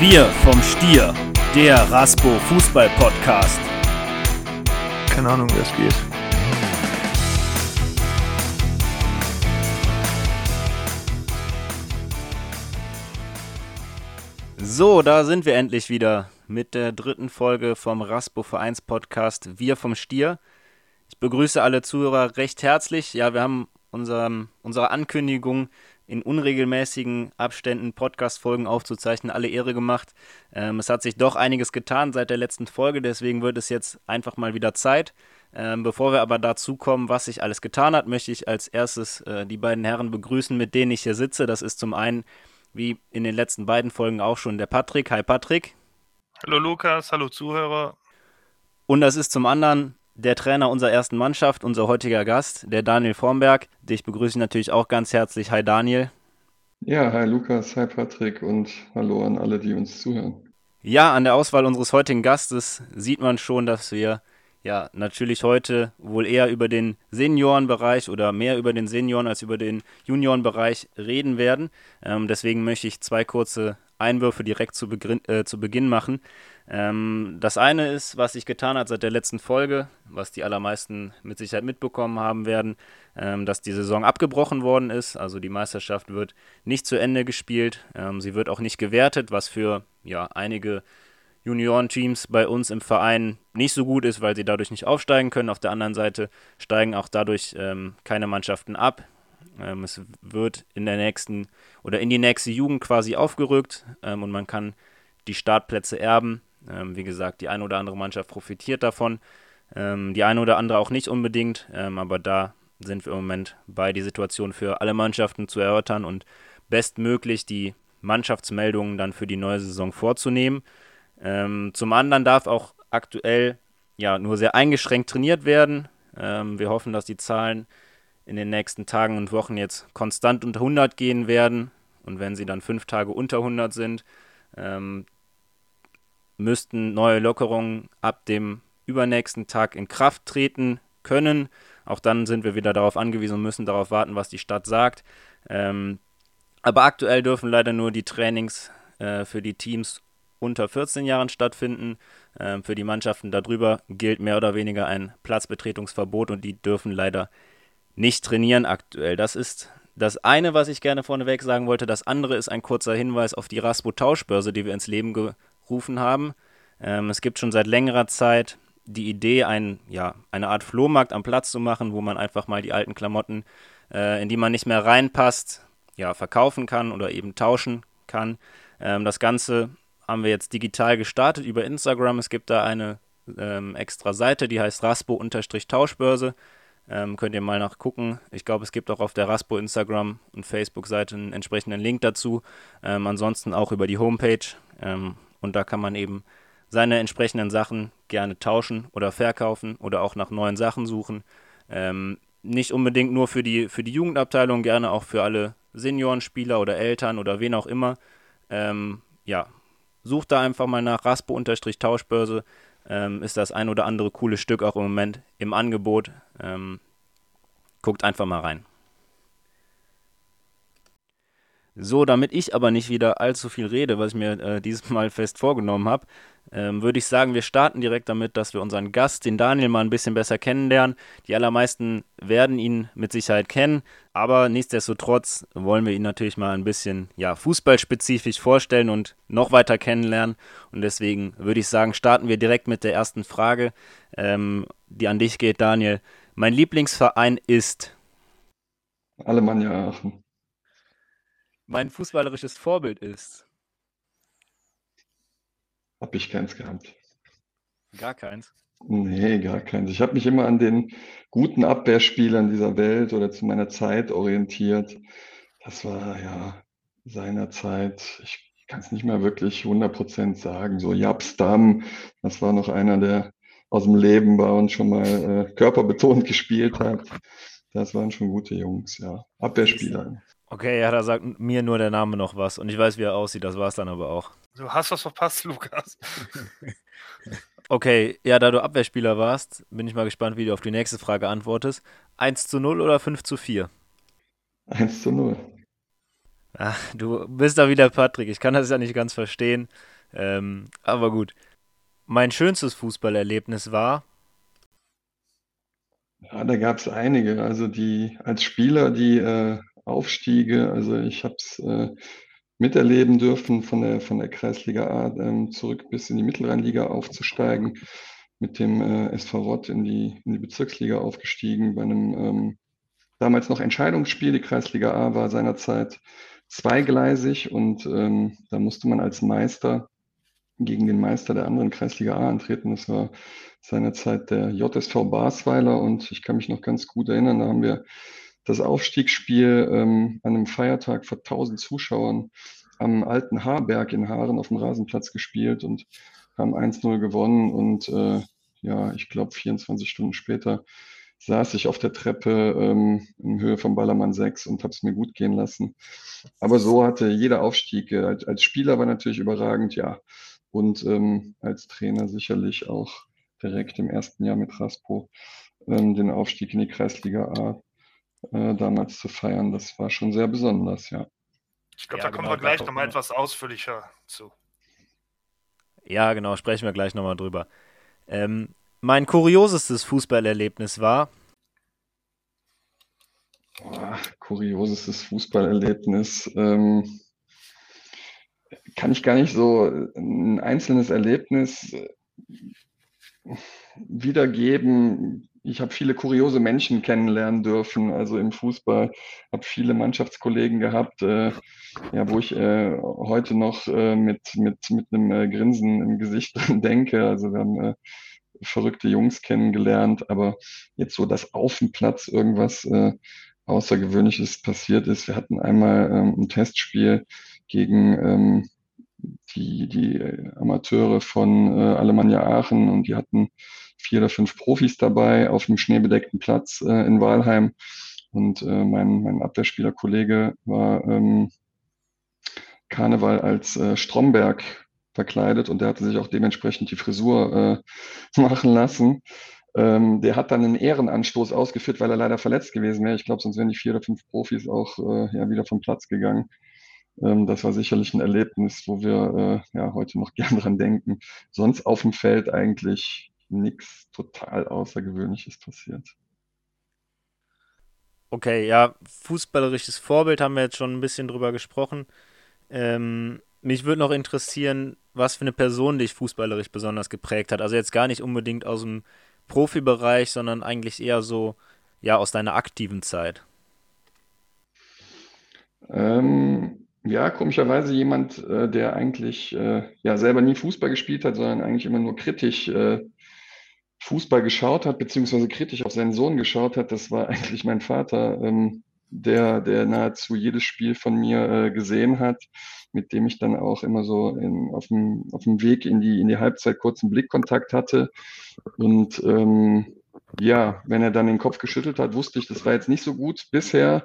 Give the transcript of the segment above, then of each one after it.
Wir vom Stier, der Raspo Fußball Podcast. Keine Ahnung, wer es geht. So, da sind wir endlich wieder mit der dritten Folge vom Raspo Vereins Podcast Wir vom Stier. Ich begrüße alle Zuhörer recht herzlich. Ja, wir haben unserem, unserer Ankündigung in unregelmäßigen Abständen Podcast-Folgen aufzuzeichnen, alle Ehre gemacht. Ähm, es hat sich doch einiges getan seit der letzten Folge, deswegen wird es jetzt einfach mal wieder Zeit. Ähm, bevor wir aber dazu kommen, was sich alles getan hat, möchte ich als erstes äh, die beiden Herren begrüßen, mit denen ich hier sitze. Das ist zum einen, wie in den letzten beiden Folgen auch schon, der Patrick. Hi Patrick. Hallo Lukas, hallo Zuhörer. Und das ist zum anderen der Trainer unserer ersten Mannschaft, unser heutiger Gast, der Daniel Formberg. Dich begrüße ich natürlich auch ganz herzlich. Hi Daniel. Ja, hi Lukas, hi Patrick und hallo an alle, die uns zuhören. Ja, an der Auswahl unseres heutigen Gastes sieht man schon, dass wir ja natürlich heute wohl eher über den Seniorenbereich oder mehr über den Senioren als über den Juniorenbereich reden werden. Ähm, deswegen möchte ich zwei kurze Einwürfe direkt zu, äh, zu Beginn machen. Ähm, das eine ist, was sich getan hat seit der letzten Folge, was die allermeisten mit Sicherheit mitbekommen haben werden, ähm, dass die Saison abgebrochen worden ist. Also die Meisterschaft wird nicht zu Ende gespielt. Ähm, sie wird auch nicht gewertet, was für ja, einige Juniorenteams bei uns im Verein nicht so gut ist, weil sie dadurch nicht aufsteigen können. Auf der anderen Seite steigen auch dadurch ähm, keine Mannschaften ab. Ähm, es wird in der nächsten oder in die nächste Jugend quasi aufgerückt ähm, und man kann die Startplätze erben. Ähm, wie gesagt, die eine oder andere Mannschaft profitiert davon, ähm, die eine oder andere auch nicht unbedingt, ähm, aber da sind wir im Moment bei, die Situation für alle Mannschaften zu erörtern und bestmöglich die Mannschaftsmeldungen dann für die neue Saison vorzunehmen. Ähm, zum anderen darf auch aktuell ja nur sehr eingeschränkt trainiert werden. Ähm, wir hoffen, dass die Zahlen in den nächsten Tagen und Wochen jetzt konstant unter 100 gehen werden. Und wenn sie dann fünf Tage unter 100 sind, ähm, müssten neue Lockerungen ab dem übernächsten Tag in Kraft treten können. Auch dann sind wir wieder darauf angewiesen und müssen darauf warten, was die Stadt sagt. Ähm, aber aktuell dürfen leider nur die Trainings äh, für die Teams unter 14 Jahren stattfinden. Ähm, für die Mannschaften darüber gilt mehr oder weniger ein Platzbetretungsverbot und die dürfen leider nicht trainieren aktuell. Das ist das eine, was ich gerne vorneweg sagen wollte. Das andere ist ein kurzer Hinweis auf die Raspo-Tauschbörse, die wir ins Leben gerufen haben. Ähm, es gibt schon seit längerer Zeit die Idee, ein, ja, eine Art Flohmarkt am Platz zu machen, wo man einfach mal die alten Klamotten, äh, in die man nicht mehr reinpasst, ja, verkaufen kann oder eben tauschen kann. Ähm, das Ganze haben wir jetzt digital gestartet über Instagram. Es gibt da eine ähm, extra Seite, die heißt raspo-tauschbörse. Ähm, könnt ihr mal nachgucken. Ich glaube, es gibt auch auf der Raspo Instagram und Facebook-Seite einen entsprechenden Link dazu. Ähm, ansonsten auch über die Homepage. Ähm, und da kann man eben seine entsprechenden Sachen gerne tauschen oder verkaufen oder auch nach neuen Sachen suchen. Ähm, nicht unbedingt nur für die, für die Jugendabteilung, gerne auch für alle Seniorenspieler oder Eltern oder wen auch immer. Ähm, ja, sucht da einfach mal nach Raspo-Tauschbörse ähm, ist das ein oder andere coole Stück auch im Moment im Angebot. Ähm, guckt einfach mal rein. So, damit ich aber nicht wieder allzu viel rede, was ich mir äh, dieses Mal fest vorgenommen habe, ähm, würde ich sagen, wir starten direkt damit, dass wir unseren Gast, den Daniel, mal ein bisschen besser kennenlernen. Die allermeisten werden ihn mit Sicherheit kennen, aber nichtsdestotrotz wollen wir ihn natürlich mal ein bisschen ja, fußballspezifisch vorstellen und noch weiter kennenlernen. Und deswegen würde ich sagen, starten wir direkt mit der ersten Frage, ähm, die an dich geht, Daniel. Mein Lieblingsverein ist Alemannia Aachen. Mein fußballerisches Vorbild ist habe ich keins gehabt. Gar keins? Nee, gar keins. Ich habe mich immer an den guten Abwehrspielern dieser Welt oder zu meiner Zeit orientiert. Das war ja seinerzeit, ich kann es nicht mehr wirklich 100% sagen, so Japs Damm, das war noch einer, der aus dem Leben war und schon mal äh, körperbetont gespielt hat. Das waren schon gute Jungs, ja. Abwehrspieler. Okay, ja, da sagt mir nur der Name noch was und ich weiß, wie er aussieht, das war es dann aber auch. Du hast was verpasst, Lukas. okay, ja, da du Abwehrspieler warst, bin ich mal gespannt, wie du auf die nächste Frage antwortest. 1 zu 0 oder 5 zu 4? 1 zu 0. Ach, du bist da wieder Patrick. Ich kann das ja nicht ganz verstehen. Ähm, aber gut. Mein schönstes Fußballerlebnis war. Ja, da gab es einige. Also die als Spieler die äh, Aufstiege, also ich habe es äh, miterleben dürfen, von der, von der Kreisliga A ähm, zurück bis in die Mittelrheinliga aufzusteigen, mit dem äh, SV Rott in die, in die Bezirksliga aufgestiegen, bei einem ähm, damals noch Entscheidungsspiel. Die Kreisliga A war seinerzeit zweigleisig und ähm, da musste man als Meister gegen den Meister der anderen Kreisliga A antreten. Das war seinerzeit der JSV Basweiler und ich kann mich noch ganz gut erinnern, da haben wir das Aufstiegsspiel ähm, an einem Feiertag vor 1000 Zuschauern am alten Haarberg in Haaren auf dem Rasenplatz gespielt und haben 1-0 gewonnen und äh, ja, ich glaube 24 Stunden später saß ich auf der Treppe ähm, in Höhe vom Ballermann 6 und habe es mir gut gehen lassen. Aber so hatte jeder Aufstieg, äh, als, als, Spieler war natürlich überragend, ja. Und ähm, als Trainer sicherlich auch direkt im ersten Jahr mit Raspo ähm, den Aufstieg in die Kreisliga A äh, damals zu feiern, das war schon sehr besonders, ja. Ich glaube, ja, da kommen genau, wir gleich nochmal etwas ausführlicher zu. Ja, genau, sprechen wir gleich nochmal drüber. Ähm, mein kuriosestes Fußballerlebnis war. Oh, kuriosestes Fußballerlebnis. Ähm, kann ich gar nicht so ein einzelnes Erlebnis äh, wiedergeben ich habe viele kuriose Menschen kennenlernen dürfen, also im Fußball, habe viele Mannschaftskollegen gehabt, äh, ja, wo ich äh, heute noch äh, mit, mit, mit einem äh, Grinsen im Gesicht denke. Also wir haben äh, verrückte Jungs kennengelernt, aber jetzt so, dass auf dem Platz irgendwas äh, Außergewöhnliches passiert ist. Wir hatten einmal ähm, ein Testspiel gegen ähm, die, die Amateure von äh, Alemannia Aachen und die hatten vier oder fünf Profis dabei auf dem schneebedeckten Platz äh, in Walheim. Und äh, mein, mein Abwehrspielerkollege war ähm, Karneval als äh, Stromberg verkleidet und der hatte sich auch dementsprechend die Frisur äh, machen lassen. Ähm, der hat dann einen Ehrenanstoß ausgeführt, weil er leider verletzt gewesen wäre. Ich glaube, sonst wären die vier oder fünf Profis auch äh, ja, wieder vom Platz gegangen. Ähm, das war sicherlich ein Erlebnis, wo wir äh, ja heute noch gern dran denken. Sonst auf dem Feld eigentlich nichts total Außergewöhnliches passiert. Okay, ja, fußballerisches Vorbild haben wir jetzt schon ein bisschen drüber gesprochen. Ähm, mich würde noch interessieren, was für eine Person dich fußballerisch besonders geprägt hat. Also jetzt gar nicht unbedingt aus dem Profibereich, sondern eigentlich eher so, ja, aus deiner aktiven Zeit. Ähm, ja, komischerweise jemand, äh, der eigentlich äh, ja selber nie Fußball gespielt hat, sondern eigentlich immer nur kritisch äh, Fußball geschaut hat, beziehungsweise kritisch auf seinen Sohn geschaut hat, das war eigentlich mein Vater, ähm, der, der nahezu jedes Spiel von mir äh, gesehen hat, mit dem ich dann auch immer so in, auf, dem, auf dem Weg in die, in die Halbzeit kurzen Blickkontakt hatte. Und ähm, ja, wenn er dann den Kopf geschüttelt hat, wusste ich, das war jetzt nicht so gut bisher.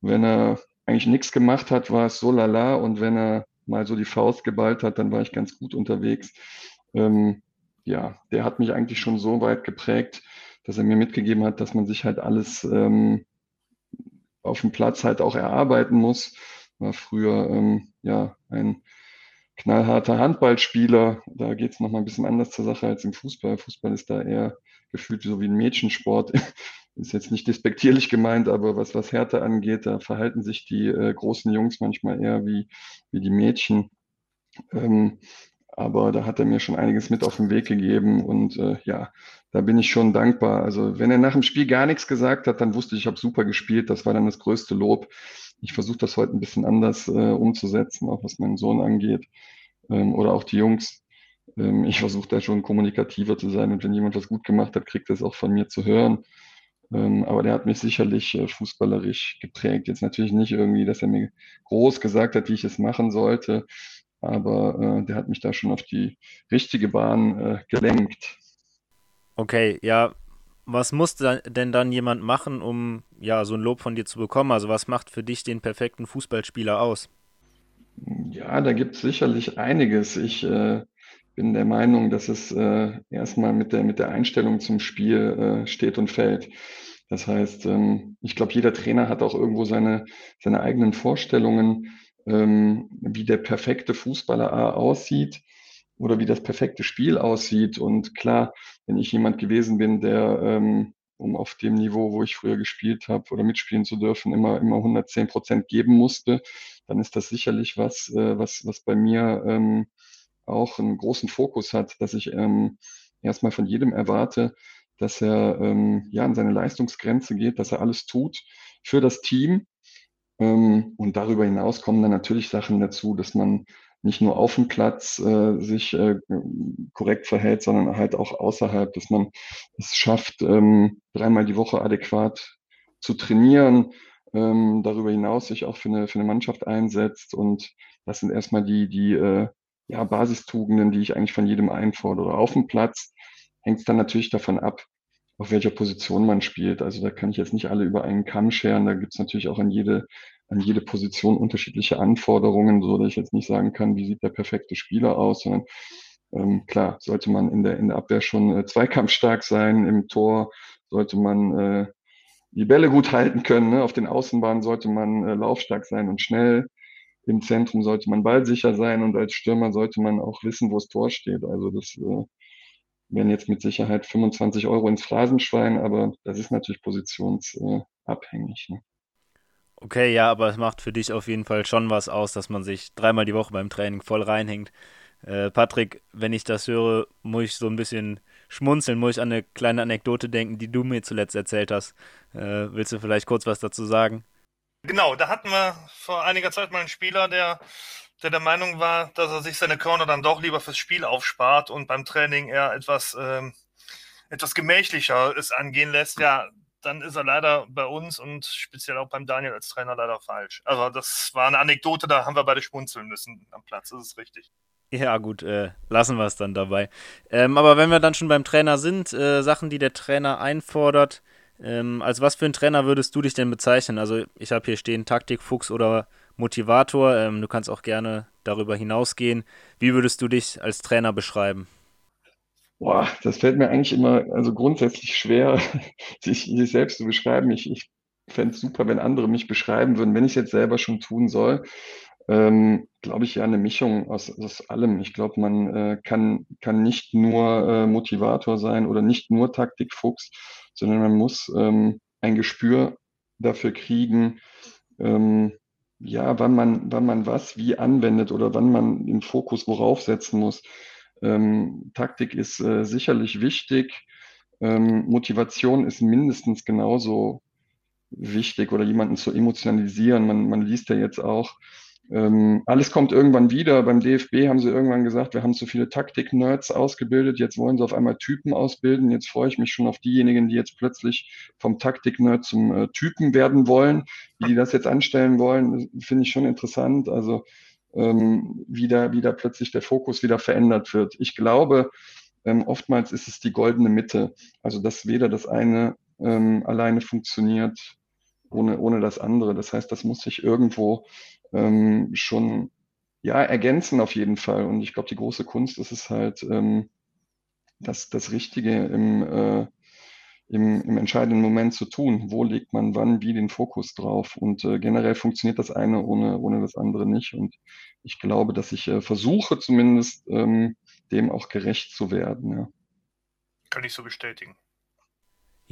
Wenn er eigentlich nichts gemacht hat, war es so lala. Und wenn er mal so die Faust geballt hat, dann war ich ganz gut unterwegs. Ähm, ja, der hat mich eigentlich schon so weit geprägt, dass er mir mitgegeben hat, dass man sich halt alles ähm, auf dem Platz halt auch erarbeiten muss. War früher ähm, ja ein knallharter Handballspieler. Da geht es nochmal ein bisschen anders zur Sache als im Fußball. Fußball ist da eher gefühlt so wie ein Mädchensport. Ist jetzt nicht despektierlich gemeint, aber was, was Härte angeht, da verhalten sich die äh, großen Jungs manchmal eher wie, wie die Mädchen. Ähm, aber da hat er mir schon einiges mit auf den Weg gegeben und äh, ja, da bin ich schon dankbar. Also wenn er nach dem Spiel gar nichts gesagt hat, dann wusste ich, ich habe super gespielt. Das war dann das größte Lob. Ich versuche das heute ein bisschen anders äh, umzusetzen, auch was meinen Sohn angeht ähm, oder auch die Jungs. Ähm, ich versuche da schon kommunikativer zu sein und wenn jemand was gut gemacht hat, kriegt er es auch von mir zu hören. Ähm, aber der hat mich sicherlich äh, fußballerisch geprägt. Jetzt natürlich nicht irgendwie, dass er mir groß gesagt hat, wie ich es machen sollte, aber äh, der hat mich da schon auf die richtige Bahn äh, gelenkt. Okay, ja, was muss denn dann jemand machen, um ja so ein Lob von dir zu bekommen? Also was macht für dich den perfekten Fußballspieler aus? Ja, da gibt es sicherlich einiges. Ich äh, bin der Meinung, dass es äh, erstmal mit der, mit der Einstellung zum Spiel äh, steht und fällt. Das heißt, ähm, ich glaube, jeder Trainer hat auch irgendwo seine, seine eigenen Vorstellungen, ähm, wie der perfekte Fußballer aussieht oder wie das perfekte Spiel aussieht. Und klar, wenn ich jemand gewesen bin, der ähm, um auf dem Niveau, wo ich früher gespielt habe oder mitspielen zu dürfen, immer, immer 110 Prozent geben musste, dann ist das sicherlich was, äh, was, was bei mir ähm, auch einen großen Fokus hat, dass ich ähm, erstmal von jedem erwarte, dass er ähm, ja an seine Leistungsgrenze geht, dass er alles tut für das Team. Ähm, und darüber hinaus kommen dann natürlich Sachen dazu, dass man nicht nur auf dem Platz äh, sich äh, korrekt verhält, sondern halt auch außerhalb, dass man es schafft, ähm, dreimal die Woche adäquat zu trainieren, ähm, darüber hinaus sich auch für eine, für eine Mannschaft einsetzt. Und das sind erstmal die, die äh, ja, Basistugenden, die ich eigentlich von jedem einfordere. Auf dem Platz hängt es dann natürlich davon ab, auf welcher Position man spielt. Also da kann ich jetzt nicht alle über einen Kamm scheren. Da gibt es natürlich auch an jede an jede Position unterschiedliche Anforderungen, so dass ich jetzt nicht sagen kann, wie sieht der perfekte Spieler aus, sondern ähm, klar, sollte man in der, in der Abwehr schon äh, zweikampfstark sein, im Tor sollte man äh, die Bälle gut halten können, ne? auf den Außenbahnen sollte man äh, laufstark sein und schnell, im Zentrum sollte man ballsicher sein und als Stürmer sollte man auch wissen, wo das Tor steht. Also das äh, wären jetzt mit Sicherheit 25 Euro ins Phrasenschwein, aber das ist natürlich positionsabhängig. Ne? Okay, ja, aber es macht für dich auf jeden Fall schon was aus, dass man sich dreimal die Woche beim Training voll reinhängt. Äh, Patrick, wenn ich das höre, muss ich so ein bisschen schmunzeln, muss ich an eine kleine Anekdote denken, die du mir zuletzt erzählt hast. Äh, willst du vielleicht kurz was dazu sagen? Genau, da hatten wir vor einiger Zeit mal einen Spieler, der, der der Meinung war, dass er sich seine Körner dann doch lieber fürs Spiel aufspart und beim Training eher etwas, ähm, etwas gemächlicher es angehen lässt. Ja, dann ist er leider bei uns und speziell auch beim Daniel als Trainer leider falsch. Also das war eine Anekdote, da haben wir beide schmunzeln müssen am Platz, das ist richtig. Ja, gut, äh, lassen wir es dann dabei. Ähm, aber wenn wir dann schon beim Trainer sind, äh, Sachen, die der Trainer einfordert, ähm, als was für ein Trainer würdest du dich denn bezeichnen? Also ich habe hier stehen Taktikfuchs oder Motivator. Ähm, du kannst auch gerne darüber hinausgehen. Wie würdest du dich als Trainer beschreiben? Boah, das fällt mir eigentlich immer, also grundsätzlich schwer, sich, sich selbst zu beschreiben. Ich, ich fände es super, wenn andere mich beschreiben würden. Wenn ich es jetzt selber schon tun soll, ähm, glaube ich ja eine Mischung aus, aus allem. Ich glaube, man äh, kann, kann nicht nur äh, Motivator sein oder nicht nur Taktikfuchs, sondern man muss ähm, ein Gespür dafür kriegen, ähm, ja, wann man, wann man was wie anwendet oder wann man den Fokus worauf setzen muss. Ähm, Taktik ist äh, sicherlich wichtig. Ähm, Motivation ist mindestens genauso wichtig oder jemanden zu emotionalisieren. Man, man liest ja jetzt auch, ähm, alles kommt irgendwann wieder. Beim DFB haben sie irgendwann gesagt, wir haben zu viele Taktik-Nerds ausgebildet. Jetzt wollen sie auf einmal Typen ausbilden. Jetzt freue ich mich schon auf diejenigen, die jetzt plötzlich vom Taktik-Nerd zum äh, Typen werden wollen. Wie die das jetzt anstellen wollen, finde ich schon interessant. Also ähm, wieder, wieder plötzlich der Fokus wieder verändert wird. Ich glaube, ähm, oftmals ist es die goldene Mitte. Also, dass weder das eine ähm, alleine funktioniert ohne, ohne das andere. Das heißt, das muss sich irgendwo ähm, schon ja, ergänzen auf jeden Fall. Und ich glaube, die große Kunst ist es halt, ähm, das, das Richtige im, äh, im, im entscheidenden Moment zu tun. Wo legt man wann wie den Fokus drauf? Und äh, generell funktioniert das eine ohne, ohne das andere nicht. Und ich glaube, dass ich äh, versuche zumindest ähm, dem auch gerecht zu werden. Ja. Kann ich so bestätigen.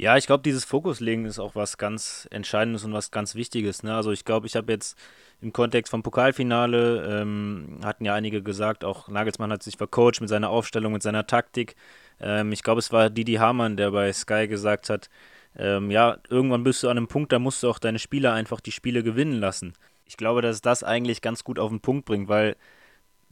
Ja, ich glaube, dieses Fokuslegen ist auch was ganz Entscheidendes und was ganz Wichtiges. Ne? Also ich glaube, ich habe jetzt im Kontext vom Pokalfinale, ähm, hatten ja einige gesagt, auch Nagelsmann hat sich vercoacht mit seiner Aufstellung, mit seiner Taktik. Ähm, ich glaube, es war Didi Hamann, der bei Sky gesagt hat, ähm, ja, irgendwann bist du an einem Punkt, da musst du auch deine Spieler einfach die Spiele gewinnen lassen. Ich glaube, dass das eigentlich ganz gut auf den Punkt bringt, weil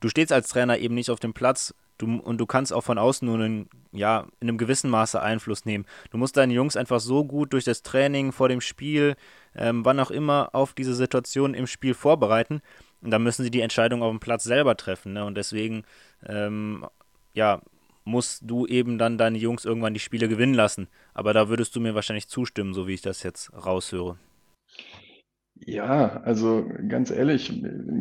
du stehst als Trainer eben nicht auf dem Platz du, und du kannst auch von außen nur einen, ja, in einem gewissen Maße Einfluss nehmen. Du musst deine Jungs einfach so gut durch das Training, vor dem Spiel, ähm, wann auch immer, auf diese Situation im Spiel vorbereiten. Und dann müssen sie die Entscheidung auf dem Platz selber treffen. Ne? Und deswegen, ähm, ja, musst du eben dann deine Jungs irgendwann die Spiele gewinnen lassen. Aber da würdest du mir wahrscheinlich zustimmen, so wie ich das jetzt raushöre. Ja, also ganz ehrlich,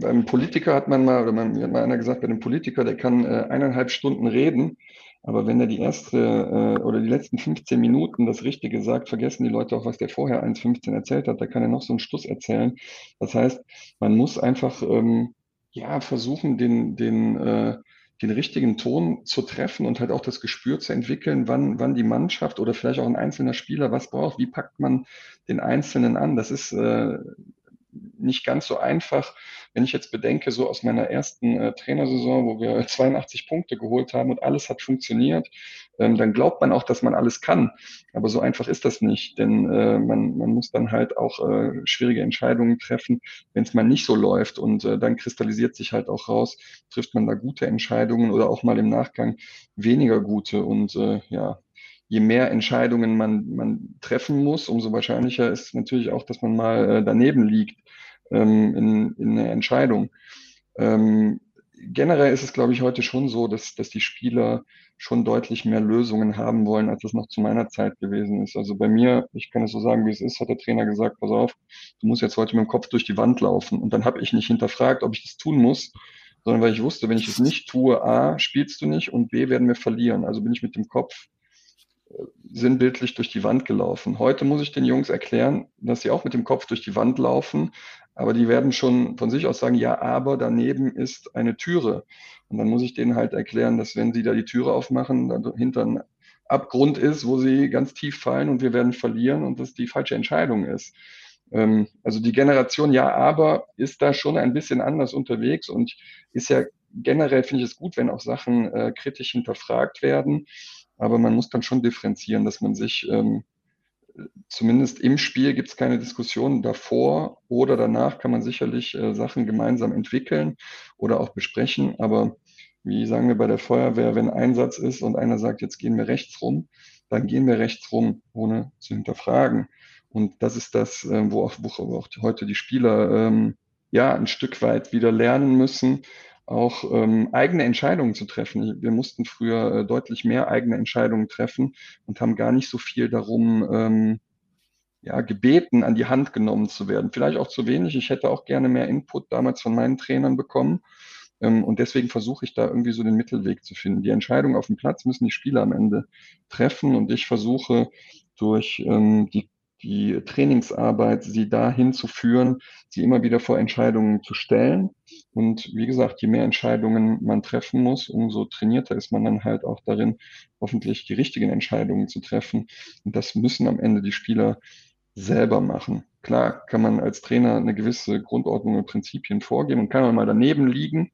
beim Politiker hat man mal, oder man, hat mal einer gesagt, bei dem Politiker, der kann äh, eineinhalb Stunden reden, Aber wenn er die erste äh, oder die letzten 15 Minuten das Richtige sagt, vergessen die Leute auch, was der vorher 1,15 erzählt hat. Da kann er noch so einen Stuss erzählen. Das heißt, man muss einfach ähm, ja versuchen, den, den, äh, den richtigen Ton zu treffen und halt auch das Gespür zu entwickeln, wann, wann die Mannschaft oder vielleicht auch ein einzelner Spieler was braucht. Wie packt man den Einzelnen an? Das ist äh, nicht ganz so einfach. Wenn ich jetzt bedenke, so aus meiner ersten äh, Trainersaison, wo wir 82 Punkte geholt haben und alles hat funktioniert, ähm, dann glaubt man auch, dass man alles kann. Aber so einfach ist das nicht, denn äh, man, man muss dann halt auch äh, schwierige Entscheidungen treffen, wenn es mal nicht so läuft. Und äh, dann kristallisiert sich halt auch raus, trifft man da gute Entscheidungen oder auch mal im Nachgang weniger gute. Und äh, ja, je mehr Entscheidungen man, man treffen muss, umso wahrscheinlicher ist natürlich auch, dass man mal äh, daneben liegt ähm, in, in einer Entscheidung. Ähm, generell ist es, glaube ich, heute schon so, dass, dass die Spieler schon deutlich mehr Lösungen haben wollen, als es noch zu meiner Zeit gewesen ist. Also bei mir, ich kann es so sagen, wie es ist, hat der Trainer gesagt, pass auf, du musst jetzt heute mit dem Kopf durch die Wand laufen. Und dann habe ich nicht hinterfragt, ob ich das tun muss, sondern weil ich wusste, wenn ich es nicht tue, A, spielst du nicht und B, werden wir verlieren. Also bin ich mit dem Kopf sinnbildlich durch die Wand gelaufen. Heute muss ich den Jungs erklären, dass sie auch mit dem Kopf durch die Wand laufen, aber die werden schon von sich aus sagen, ja, aber daneben ist eine Türe. Und dann muss ich denen halt erklären, dass wenn sie da die Türe aufmachen, dahinter ein Abgrund ist, wo sie ganz tief fallen und wir werden verlieren und das die falsche Entscheidung ist. Ähm, also die Generation Ja, aber ist da schon ein bisschen anders unterwegs und ist ja generell, finde ich es gut, wenn auch Sachen äh, kritisch hinterfragt werden. Aber man muss dann schon differenzieren, dass man sich ähm, zumindest im Spiel gibt es keine Diskussion davor oder danach kann man sicherlich äh, Sachen gemeinsam entwickeln oder auch besprechen. Aber wie sagen wir bei der Feuerwehr, wenn Einsatz ist und einer sagt, jetzt gehen wir rechts rum, dann gehen wir rechts rum, ohne zu hinterfragen. Und das ist das, äh, wo, auch, wo auch heute die Spieler ähm, ja ein Stück weit wieder lernen müssen, auch ähm, eigene Entscheidungen zu treffen. Wir mussten früher äh, deutlich mehr eigene Entscheidungen treffen und haben gar nicht so viel darum ähm, ja, gebeten, an die Hand genommen zu werden. Vielleicht auch zu wenig. Ich hätte auch gerne mehr Input damals von meinen Trainern bekommen. Ähm, und deswegen versuche ich da irgendwie so den Mittelweg zu finden. Die Entscheidung auf dem Platz müssen die Spieler am Ende treffen und ich versuche durch ähm, die die Trainingsarbeit, sie dahin zu führen, sie immer wieder vor Entscheidungen zu stellen. Und wie gesagt, je mehr Entscheidungen man treffen muss, umso trainierter ist man dann halt auch darin, hoffentlich die richtigen Entscheidungen zu treffen. Und das müssen am Ende die Spieler selber machen. Klar kann man als Trainer eine gewisse Grundordnung und Prinzipien vorgeben und kann man mal daneben liegen.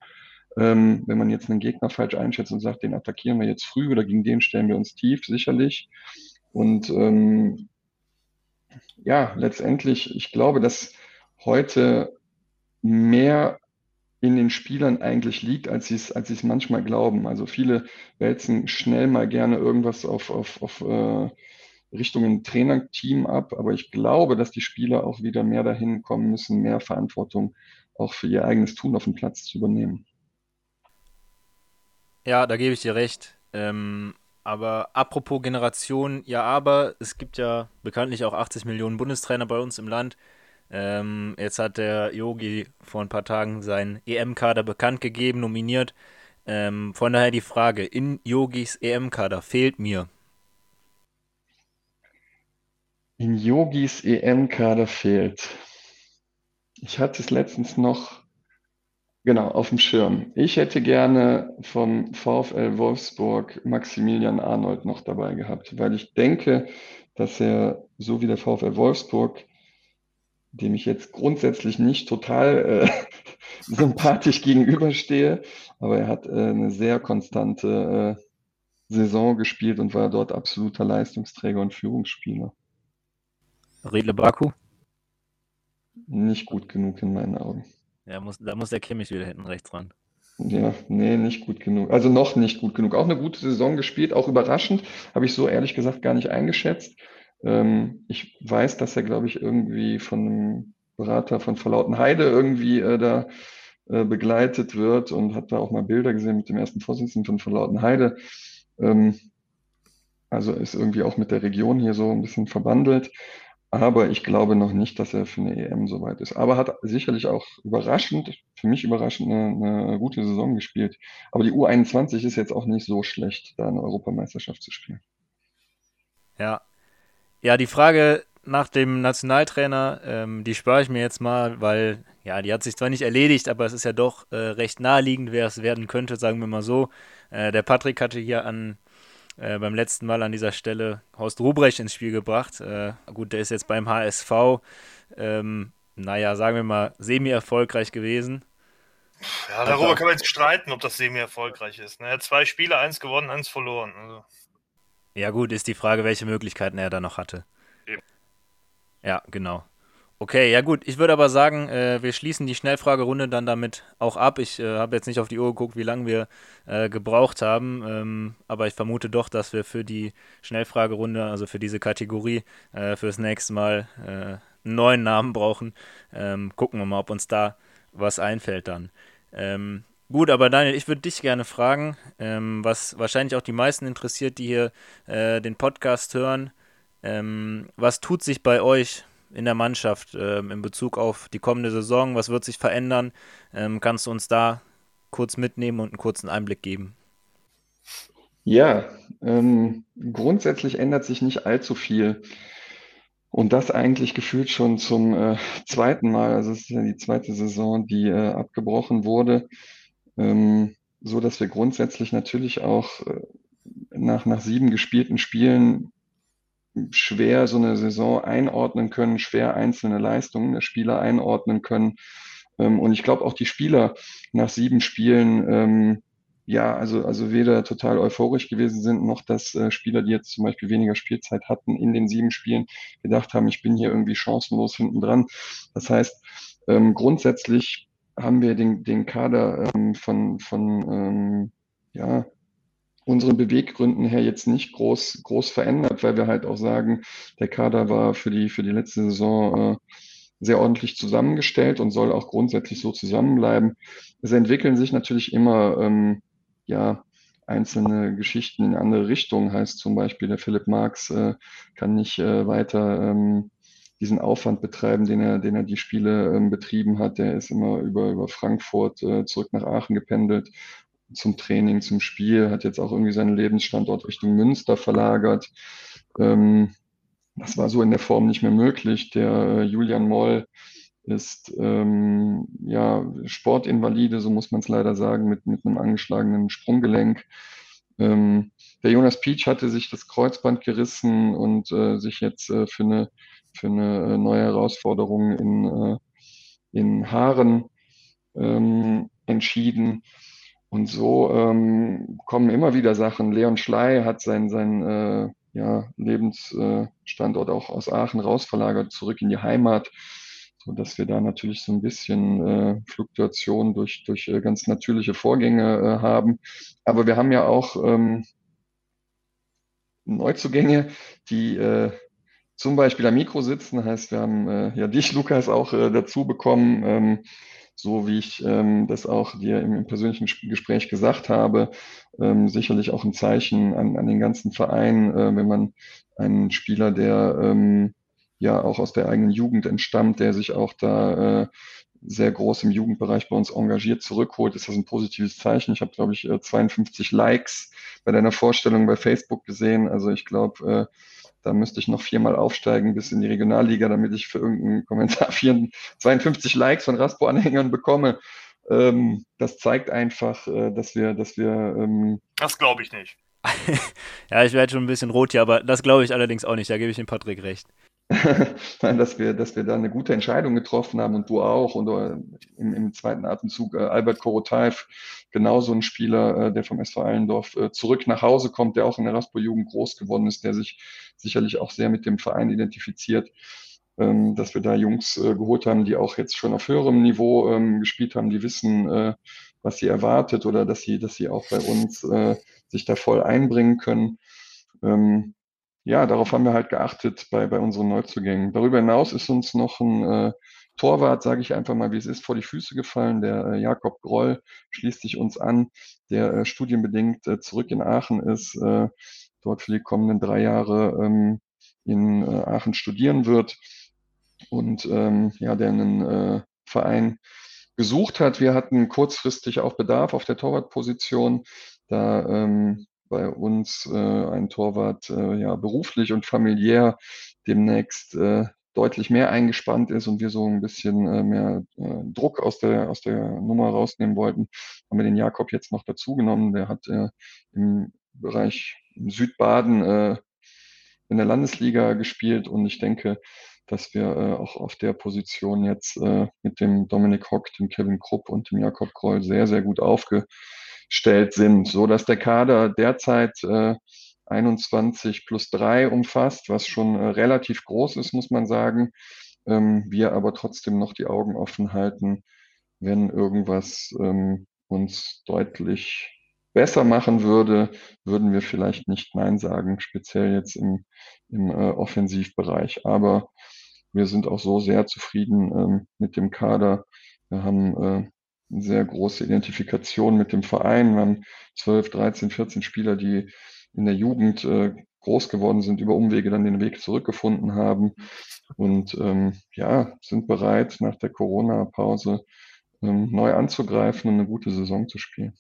Ähm, wenn man jetzt einen Gegner falsch einschätzt und sagt, den attackieren wir jetzt früh oder gegen den stellen wir uns tief, sicherlich. Und ähm, ja, letztendlich, ich glaube, dass heute mehr in den Spielern eigentlich liegt, als sie es, als es manchmal glauben. Also viele wälzen schnell mal gerne irgendwas auf, auf, auf äh, Richtung Trainerteam ab, aber ich glaube, dass die Spieler auch wieder mehr dahin kommen müssen, mehr Verantwortung auch für ihr eigenes Tun auf dem Platz zu übernehmen. Ja, da gebe ich dir recht. Ähm, aber apropos Generation, ja, aber es gibt ja bekanntlich auch 80 Millionen Bundestrainer bei uns im Land. Ähm, jetzt hat der Yogi vor ein paar Tagen seinen EM-Kader bekannt gegeben, nominiert. Ähm, von daher die Frage: In Yogis EM-Kader fehlt mir. In Yogis EM-Kader fehlt. Ich hatte es letztens noch Genau, auf dem Schirm. Ich hätte gerne vom VfL Wolfsburg Maximilian Arnold noch dabei gehabt, weil ich denke, dass er, so wie der VfL Wolfsburg, dem ich jetzt grundsätzlich nicht total äh, sympathisch gegenüberstehe, aber er hat äh, eine sehr konstante äh, Saison gespielt und war dort absoluter Leistungsträger und Führungsspieler. Redle Baku? Nicht gut genug in meinen Augen. Ja, muss, da muss der Kimmich wieder hinten rechts ran. Ja, nee, nicht gut genug. Also noch nicht gut genug. Auch eine gute Saison gespielt, auch überraschend. Habe ich so ehrlich gesagt gar nicht eingeschätzt. Ähm, ich weiß, dass er, glaube ich, irgendwie von einem Berater von Verlauten Heide irgendwie äh, da äh, begleitet wird und hat da auch mal Bilder gesehen mit dem ersten Vorsitzenden von Verlauten Heide. Ähm, also ist irgendwie auch mit der Region hier so ein bisschen verbandelt. Aber ich glaube noch nicht, dass er für eine EM soweit ist. Aber hat sicherlich auch überraschend, für mich überraschend, eine, eine gute Saison gespielt. Aber die U21 ist jetzt auch nicht so schlecht, da eine Europameisterschaft zu spielen. Ja. Ja, die Frage nach dem Nationaltrainer, ähm, die spare ich mir jetzt mal, weil ja, die hat sich zwar nicht erledigt, aber es ist ja doch äh, recht naheliegend, wer es werden könnte, sagen wir mal so. Äh, der Patrick hatte hier an äh, beim letzten Mal an dieser Stelle Horst Rubrecht ins Spiel gebracht. Äh, gut, der ist jetzt beim HSV, ähm, naja, sagen wir mal, semi-erfolgreich gewesen. Ja, darüber also, kann man jetzt streiten, ob das semi-erfolgreich ist. Er hat zwei Spiele, eins gewonnen, eins verloren. Also. Ja, gut, ist die Frage, welche Möglichkeiten er da noch hatte. Eben. Ja, genau. Okay, ja gut. Ich würde aber sagen, äh, wir schließen die Schnellfragerunde dann damit auch ab. Ich äh, habe jetzt nicht auf die Uhr geguckt, wie lange wir äh, gebraucht haben, ähm, aber ich vermute doch, dass wir für die Schnellfragerunde, also für diese Kategorie, äh, fürs nächste Mal äh, einen neuen Namen brauchen. Ähm, gucken wir mal, ob uns da was einfällt dann. Ähm, gut, aber Daniel, ich würde dich gerne fragen, ähm, was wahrscheinlich auch die meisten interessiert, die hier äh, den Podcast hören. Ähm, was tut sich bei euch? In der Mannschaft ähm, in Bezug auf die kommende Saison? Was wird sich verändern? Ähm, kannst du uns da kurz mitnehmen und einen kurzen Einblick geben? Ja, ähm, grundsätzlich ändert sich nicht allzu viel. Und das eigentlich gefühlt schon zum äh, zweiten Mal. Also es ist ja die zweite Saison, die äh, abgebrochen wurde. Ähm, so dass wir grundsätzlich natürlich auch äh, nach, nach sieben gespielten Spielen schwer so eine Saison einordnen können, schwer einzelne Leistungen der Spieler einordnen können. Ähm, und ich glaube auch die Spieler nach sieben Spielen, ähm, ja, also, also weder total euphorisch gewesen sind, noch dass äh, Spieler, die jetzt zum Beispiel weniger Spielzeit hatten, in den sieben Spielen gedacht haben, ich bin hier irgendwie chancenlos hinten dran. Das heißt, ähm, grundsätzlich haben wir den, den Kader von, von ja, unseren Beweggründen her jetzt nicht groß, groß verändert, weil wir halt auch sagen, der Kader war für die, für die letzte Saison äh, sehr ordentlich zusammengestellt und soll auch grundsätzlich so zusammenbleiben. Es entwickeln sich natürlich immer ähm, ja, einzelne Geschichten in andere Richtungen. Heißt zum Beispiel, der Philipp Marx äh, kann nicht äh, weiter ähm, diesen Aufwand betreiben, den er, den er die Spiele ähm, betrieben hat. Der ist immer über, über Frankfurt äh, zurück nach Aachen gependelt zum Training, zum Spiel, hat jetzt auch irgendwie seinen Lebensstandort Richtung Münster verlagert. Ähm, das war so in der Form nicht mehr möglich. Der äh, Julian Moll ist ähm, ja Sportinvalide, so muss man es leider sagen, mit, mit einem angeschlagenen Sprunggelenk. Ähm, der Jonas Pietsch hatte sich das Kreuzband gerissen und äh, sich jetzt äh, für eine, für eine äh, neue Herausforderung in, äh, in Haaren ähm, entschieden. Und so ähm, kommen immer wieder Sachen. Leon Schley hat seinen sein, äh, ja, Lebensstandort auch aus Aachen rausverlagert, zurück in die Heimat, so dass wir da natürlich so ein bisschen äh, Fluktuation durch, durch äh, ganz natürliche Vorgänge äh, haben. Aber wir haben ja auch ähm, Neuzugänge, die äh, zum Beispiel am Mikro sitzen. Heißt, wir haben äh, ja dich, Lukas, auch äh, dazu bekommen. Ähm, so wie ich ähm, das auch dir im, persönlichen Gespräch gesagt habe, ähm, sicherlich auch ein Zeichen an, an den ganzen Verein, äh, wenn man einen Spieler, der ähm, ja auch aus der eigenen Jugend entstammt, der sich auch da äh, sehr groß im Jugendbereich bei uns engagiert zurückholt, ist das ein positives Zeichen. Ich habe, glaube ich, 52 äh, Likes bei deiner Vorstellung bei Facebook gesehen. Also ich glaube, äh, da müsste ich noch viermal aufsteigen bis in die Regionalliga, damit ich für irgendeinen Kommentar 52 Likes von Raspo-Anhängern bekomme. Ähm, das zeigt einfach, äh, dass wir, dass wir. Ähm das glaube ich nicht. ja, ich werde schon ein bisschen rot hier, aber das glaube ich allerdings auch nicht. Da gebe ich dem Patrick recht. Nein, dass wir, dass wir da eine gute Entscheidung getroffen haben und du auch und äh, im, im zweiten Atemzug äh, Albert Korotaev, genauso ein Spieler, äh, der vom SV Allendorf äh, zurück nach Hause kommt, der auch in der Raspo-Jugend groß geworden ist, der sich sicherlich auch sehr mit dem Verein identifiziert, ähm, dass wir da Jungs äh, geholt haben, die auch jetzt schon auf höherem Niveau ähm, gespielt haben, die wissen, äh, was sie erwartet oder dass sie, dass sie auch bei uns sich da voll einbringen können. Ähm, ja, darauf haben wir halt geachtet bei, bei unseren Neuzugängen. Darüber hinaus ist uns noch ein äh, Torwart, sage ich einfach mal, wie es ist, vor die Füße gefallen. Der äh, Jakob Groll schließt sich uns an, der äh, studienbedingt äh, zurück in Aachen ist, äh, dort für die kommenden drei Jahre ähm, in äh, Aachen studieren wird und ähm, ja, der einen Verein gesucht hat. Wir hatten kurzfristig auch Bedarf auf der Torwartposition, da ähm, bei uns äh, ein Torwart äh, ja beruflich und familiär demnächst äh, deutlich mehr eingespannt ist und wir so ein bisschen äh, mehr äh, Druck aus der, aus der Nummer rausnehmen wollten, haben wir den Jakob jetzt noch dazugenommen. Der hat äh, im Bereich Südbaden äh, in der Landesliga gespielt und ich denke, dass wir äh, auch auf der Position jetzt äh, mit dem Dominik Hock, dem Kevin Krupp und dem Jakob Kroll sehr, sehr gut aufgestellt sind, so dass der Kader derzeit äh, 21 plus 3 umfasst, was schon äh, relativ groß ist, muss man sagen. Ähm, wir aber trotzdem noch die Augen offen halten, wenn irgendwas ähm, uns deutlich besser machen würde, würden wir vielleicht nicht Nein sagen, speziell jetzt im, im äh, Offensivbereich. Aber wir sind auch so sehr zufrieden ähm, mit dem Kader. Wir haben äh, eine sehr große Identifikation mit dem Verein. Wir haben 12, 13, 14 Spieler, die in der Jugend äh, groß geworden sind, über Umwege dann den Weg zurückgefunden haben und ähm, ja, sind bereit, nach der Corona-Pause ähm, neu anzugreifen und eine gute Saison zu spielen.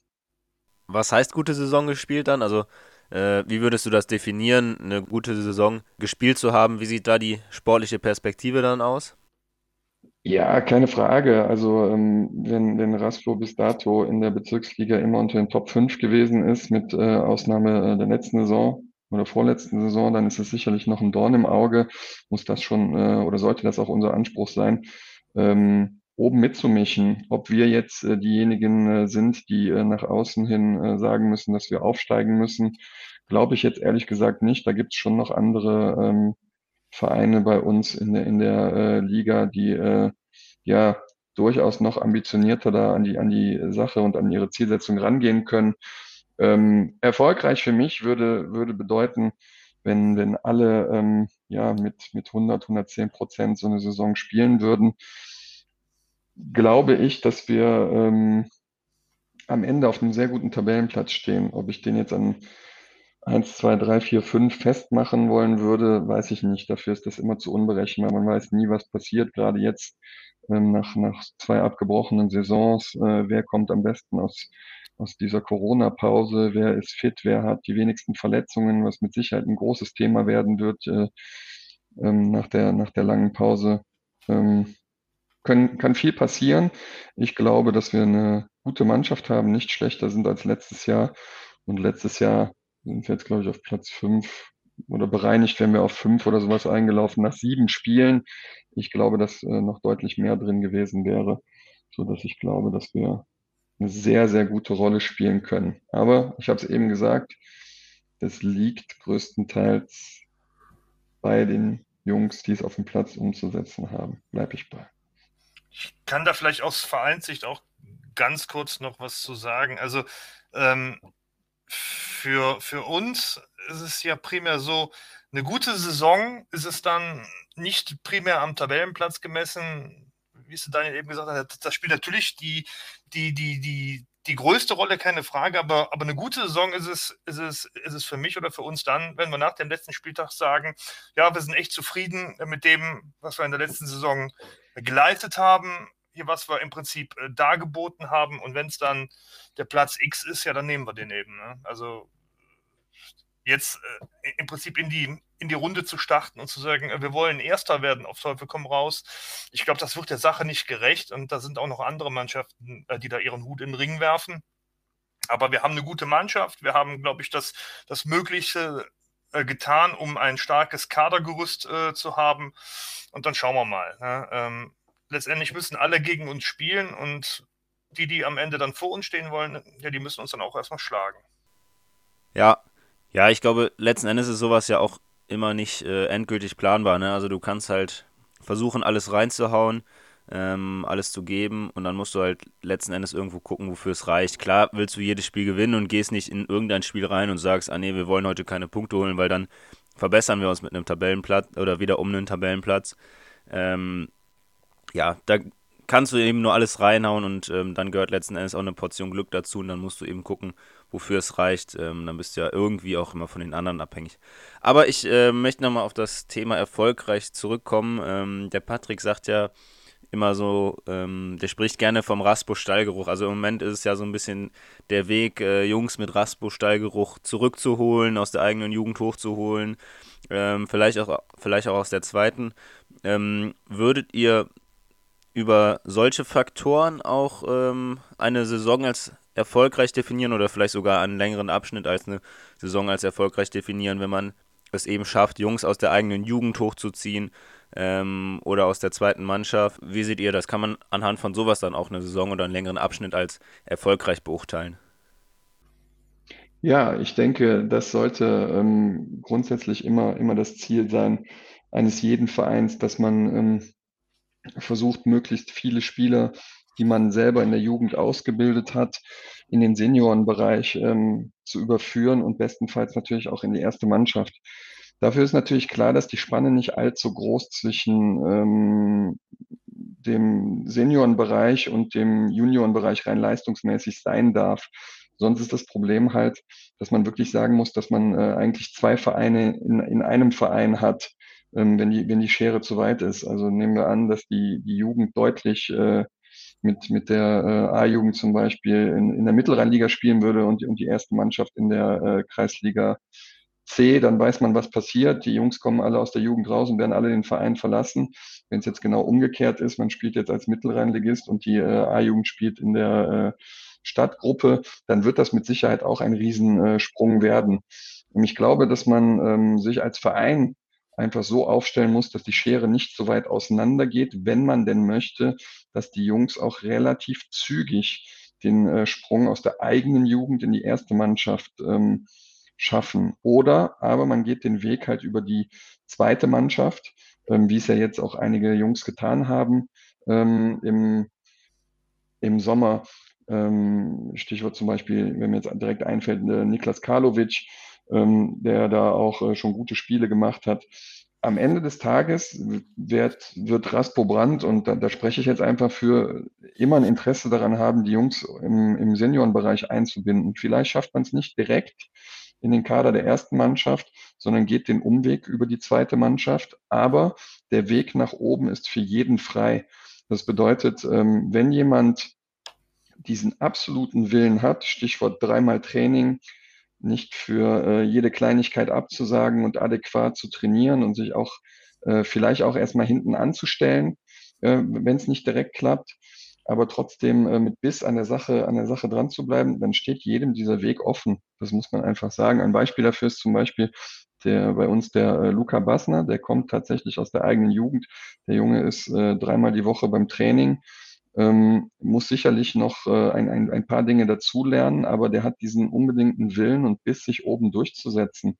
Was heißt gute Saison gespielt dann? Also, äh, wie würdest du das definieren, eine gute Saison gespielt zu haben? Wie sieht da die sportliche Perspektive dann aus? Ja, keine Frage. Also, ähm, wenn, wenn Raslo bis dato in der Bezirksliga immer unter den Top 5 gewesen ist, mit äh, Ausnahme äh, der letzten Saison oder vorletzten Saison, dann ist es sicherlich noch ein Dorn im Auge. Muss das schon äh, oder sollte das auch unser Anspruch sein, ähm, oben mitzumischen. Ob wir jetzt äh, diejenigen äh, sind, die äh, nach außen hin sagen müssen, dass wir aufsteigen müssen, glaube ich jetzt ehrlich gesagt nicht. Da gibt es schon noch andere ähm, Vereine bei uns in der, in der äh, Liga, die äh, ja durchaus noch ambitionierter da an die, an die Sache und an ihre Zielsetzung rangehen können. Ähm, erfolgreich für mich würde, würde bedeuten, wenn, wenn alle ähm, ja, mit, mit 100, 110 Prozent so eine Saison spielen würden glaube ich, dass wir ähm, am Ende auf einem sehr guten Tabellenplatz stehen. Ob ich den jetzt an 1, 2, 3, 4, 5 festmachen wollen würde, weiß ich nicht. Dafür ist das immer zu unberechenbar. Man weiß nie, was passiert. Gerade jetzt ähm, nach, nach zwei abgebrochenen Saisons. Äh, wer kommt am besten aus, aus dieser Corona-Pause? Wer ist fit? Wer hat die wenigsten Verletzungen? Was mit Sicherheit ein großes Thema werden wird äh, ähm, nach, der, nach der langen Pause. Ähm, können, kann viel passieren. Ich glaube, dass wir eine gute Mannschaft haben, nicht schlechter sind als letztes Jahr. Und letztes Jahr sind jetzt, glaube ich, auf Platz fünf oder bereinigt wären wir auf fünf oder sowas eingelaufen nach sieben Spielen. Ich glaube, dass äh, noch deutlich mehr drin gewesen wäre, so dass ich glaube, dass wir eine sehr, sehr gute Rolle spielen können. Aber ich habe es eben gesagt, das liegt größtenteils bei den Jungs, die es auf dem Platz umzusetzen haben. Bleibe ich bei. Ich kann da vielleicht aus Vereinssicht auch ganz kurz noch was zu sagen. Also ähm, für, für uns ist es ja primär so, eine gute Saison ist es dann nicht primär am Tabellenplatz gemessen, wie es Daniel eben gesagt hat, das spielt natürlich die, die, die, die, die größte Rolle, keine Frage, aber, aber eine gute Saison ist es, ist, es, ist es für mich oder für uns dann, wenn wir nach dem letzten Spieltag sagen, ja, wir sind echt zufrieden mit dem, was wir in der letzten Saison geleistet haben, hier was wir im Prinzip äh, dargeboten haben. Und wenn es dann der Platz X ist, ja, dann nehmen wir den eben. Ne? Also jetzt äh, im Prinzip in die, in die Runde zu starten und zu sagen, äh, wir wollen Erster werden, auf Teufel komm raus. Ich glaube, das wird der Sache nicht gerecht. Und da sind auch noch andere Mannschaften, äh, die da ihren Hut in den Ring werfen. Aber wir haben eine gute Mannschaft. Wir haben, glaube ich, das, das Mögliche äh, getan, um ein starkes Kadergerüst äh, zu haben. Und dann schauen wir mal. Ne? Ähm, letztendlich müssen alle gegen uns spielen und die, die am Ende dann vor uns stehen wollen, ja, die müssen uns dann auch erstmal schlagen. Ja, ja, ich glaube, letzten Endes ist sowas ja auch immer nicht äh, endgültig planbar. Ne? Also du kannst halt versuchen, alles reinzuhauen ähm, alles zu geben und dann musst du halt letzten Endes irgendwo gucken, wofür es reicht. Klar willst du jedes Spiel gewinnen und gehst nicht in irgendein Spiel rein und sagst, ah nee, wir wollen heute keine Punkte holen, weil dann verbessern wir uns mit einem Tabellenplatz oder wieder um einen Tabellenplatz. Ähm, ja, da kannst du eben nur alles reinhauen und ähm, dann gehört letzten Endes auch eine Portion Glück dazu und dann musst du eben gucken, wofür es reicht. Ähm, dann bist du ja irgendwie auch immer von den anderen abhängig. Aber ich äh, möchte nochmal auf das Thema erfolgreich zurückkommen. Ähm, der Patrick sagt ja immer so, ähm, der spricht gerne vom Raspo-Stallgeruch. Also im Moment ist es ja so ein bisschen der Weg, äh, Jungs mit Raspo-Stallgeruch zurückzuholen, aus der eigenen Jugend hochzuholen. Ähm, vielleicht, auch, vielleicht auch aus der zweiten. Ähm, würdet ihr über solche Faktoren auch ähm, eine Saison als erfolgreich definieren oder vielleicht sogar einen längeren Abschnitt als eine Saison als erfolgreich definieren, wenn man es eben schafft, Jungs aus der eigenen Jugend hochzuziehen ähm, oder aus der zweiten Mannschaft. Wie seht ihr das? Kann man anhand von sowas dann auch eine Saison oder einen längeren Abschnitt als erfolgreich beurteilen? Ja, ich denke, das sollte ähm, grundsätzlich immer, immer das Ziel sein eines jeden Vereins, dass man ähm, versucht, möglichst viele Spieler, die man selber in der Jugend ausgebildet hat, in den Seniorenbereich ähm, zu überführen und bestenfalls natürlich auch in die erste Mannschaft. Dafür ist natürlich klar, dass die Spanne nicht allzu groß zwischen ähm, dem Seniorenbereich und dem Juniorenbereich rein leistungsmäßig sein darf. Sonst ist das Problem halt, dass man wirklich sagen muss, dass man äh, eigentlich zwei Vereine in, in einem Verein hat, wenn, die, wenn die Schere zu weit ist. Also nehmen wir an, dass die, die Jugend deutlich äh, mit, mit der äh, A-Jugend zum Beispiel in, in der Mittelrheinliga spielen würde und, und die erste Mannschaft in der äh, Kreisliga C, dann weiß man, was passiert. Die Jungs kommen alle aus der Jugend raus und werden alle den Verein verlassen. Wenn es jetzt genau umgekehrt ist, man spielt jetzt als Mittelrheinligist und die äh, A-Jugend spielt in der äh, Stadtgruppe, dann wird das mit Sicherheit auch ein Riesensprung werden. Und ich glaube, dass man ähm, sich als Verein einfach so aufstellen muss, dass die Schere nicht so weit auseinander geht, wenn man denn möchte, dass die Jungs auch relativ zügig den äh, Sprung aus der eigenen Jugend in die erste Mannschaft ähm, schaffen. Oder aber man geht den Weg halt über die zweite Mannschaft, ähm, wie es ja jetzt auch einige Jungs getan haben ähm, im, im Sommer. Ähm, Stichwort zum Beispiel, wenn mir jetzt direkt einfällt, äh, Niklas Karlovic, ähm, der da auch äh, schon gute Spiele gemacht hat. Am Ende des Tages wird, wird Raspo Brandt, und da, da spreche ich jetzt einfach für, immer ein Interesse daran haben, die Jungs im, im Seniorenbereich einzubinden. Vielleicht schafft man es nicht direkt in den Kader der ersten Mannschaft, sondern geht den Umweg über die zweite Mannschaft. Aber der Weg nach oben ist für jeden frei. Das bedeutet, ähm, wenn jemand diesen absoluten Willen hat, Stichwort dreimal Training, nicht für äh, jede Kleinigkeit abzusagen und adäquat zu trainieren und sich auch äh, vielleicht auch erstmal hinten anzustellen, äh, wenn es nicht direkt klappt, aber trotzdem äh, mit Biss an der Sache, an der Sache dran zu bleiben, dann steht jedem dieser Weg offen. Das muss man einfach sagen. Ein Beispiel dafür ist zum Beispiel der bei uns der äh, Luca Bassner, der kommt tatsächlich aus der eigenen Jugend. Der Junge ist äh, dreimal die Woche beim Training ähm, muss sicherlich noch äh, ein, ein, ein paar Dinge dazulernen, aber der hat diesen unbedingten Willen und Biss, sich oben durchzusetzen.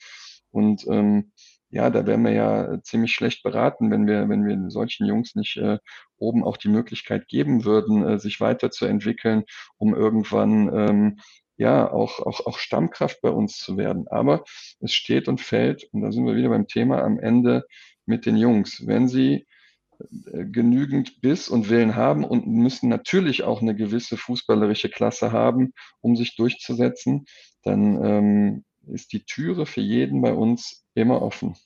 Und ähm, ja, da wären wir ja ziemlich schlecht beraten, wenn wir, wenn wir solchen Jungs nicht äh, oben auch die Möglichkeit geben würden, äh, sich weiterzuentwickeln, um irgendwann ähm, ja auch, auch, auch Stammkraft bei uns zu werden. Aber es steht und fällt, und da sind wir wieder beim Thema am Ende mit den Jungs. Wenn sie genügend Biss und Willen haben und müssen natürlich auch eine gewisse fußballerische Klasse haben, um sich durchzusetzen, dann ähm, ist die Türe für jeden bei uns immer offen.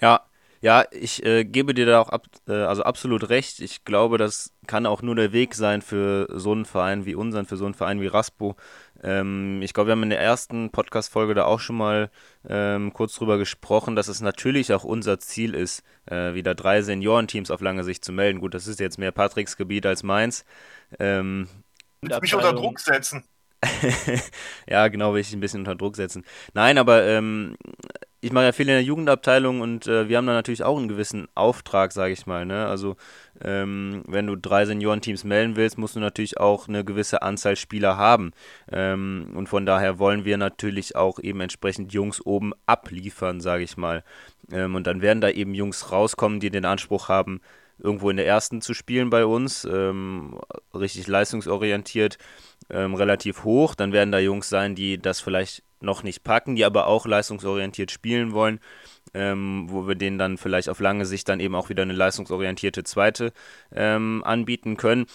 Ja, ja, ich äh, gebe dir da auch ab, äh, also absolut recht. Ich glaube, das kann auch nur der Weg sein für so einen Verein wie unseren, für so einen Verein wie Raspo. Ähm, ich glaube, wir haben in der ersten Podcast-Folge da auch schon mal ähm, kurz drüber gesprochen, dass es natürlich auch unser Ziel ist, äh, wieder drei Seniorenteams auf lange Sicht zu melden. Gut, das ist jetzt mehr Patricks Gebiet als meins. Ähm, mich unter Druck setzen. ja, genau, will ich ein bisschen unter Druck setzen. Nein, aber ähm, ich mache ja viel in der Jugendabteilung und äh, wir haben da natürlich auch einen gewissen Auftrag, sage ich mal. Ne? Also ähm, wenn du drei Seniorenteams melden willst, musst du natürlich auch eine gewisse Anzahl Spieler haben. Ähm, und von daher wollen wir natürlich auch eben entsprechend Jungs oben abliefern, sage ich mal. Ähm, und dann werden da eben Jungs rauskommen, die den Anspruch haben, irgendwo in der ersten zu spielen bei uns, ähm, richtig leistungsorientiert, ähm, relativ hoch. Dann werden da Jungs sein, die das vielleicht noch nicht packen, die aber auch leistungsorientiert spielen wollen. ähm, wo wir denen dann vielleicht auf lange Sicht dann eben auch wieder eine leistungsorientierte zweite ähm, anbieten können.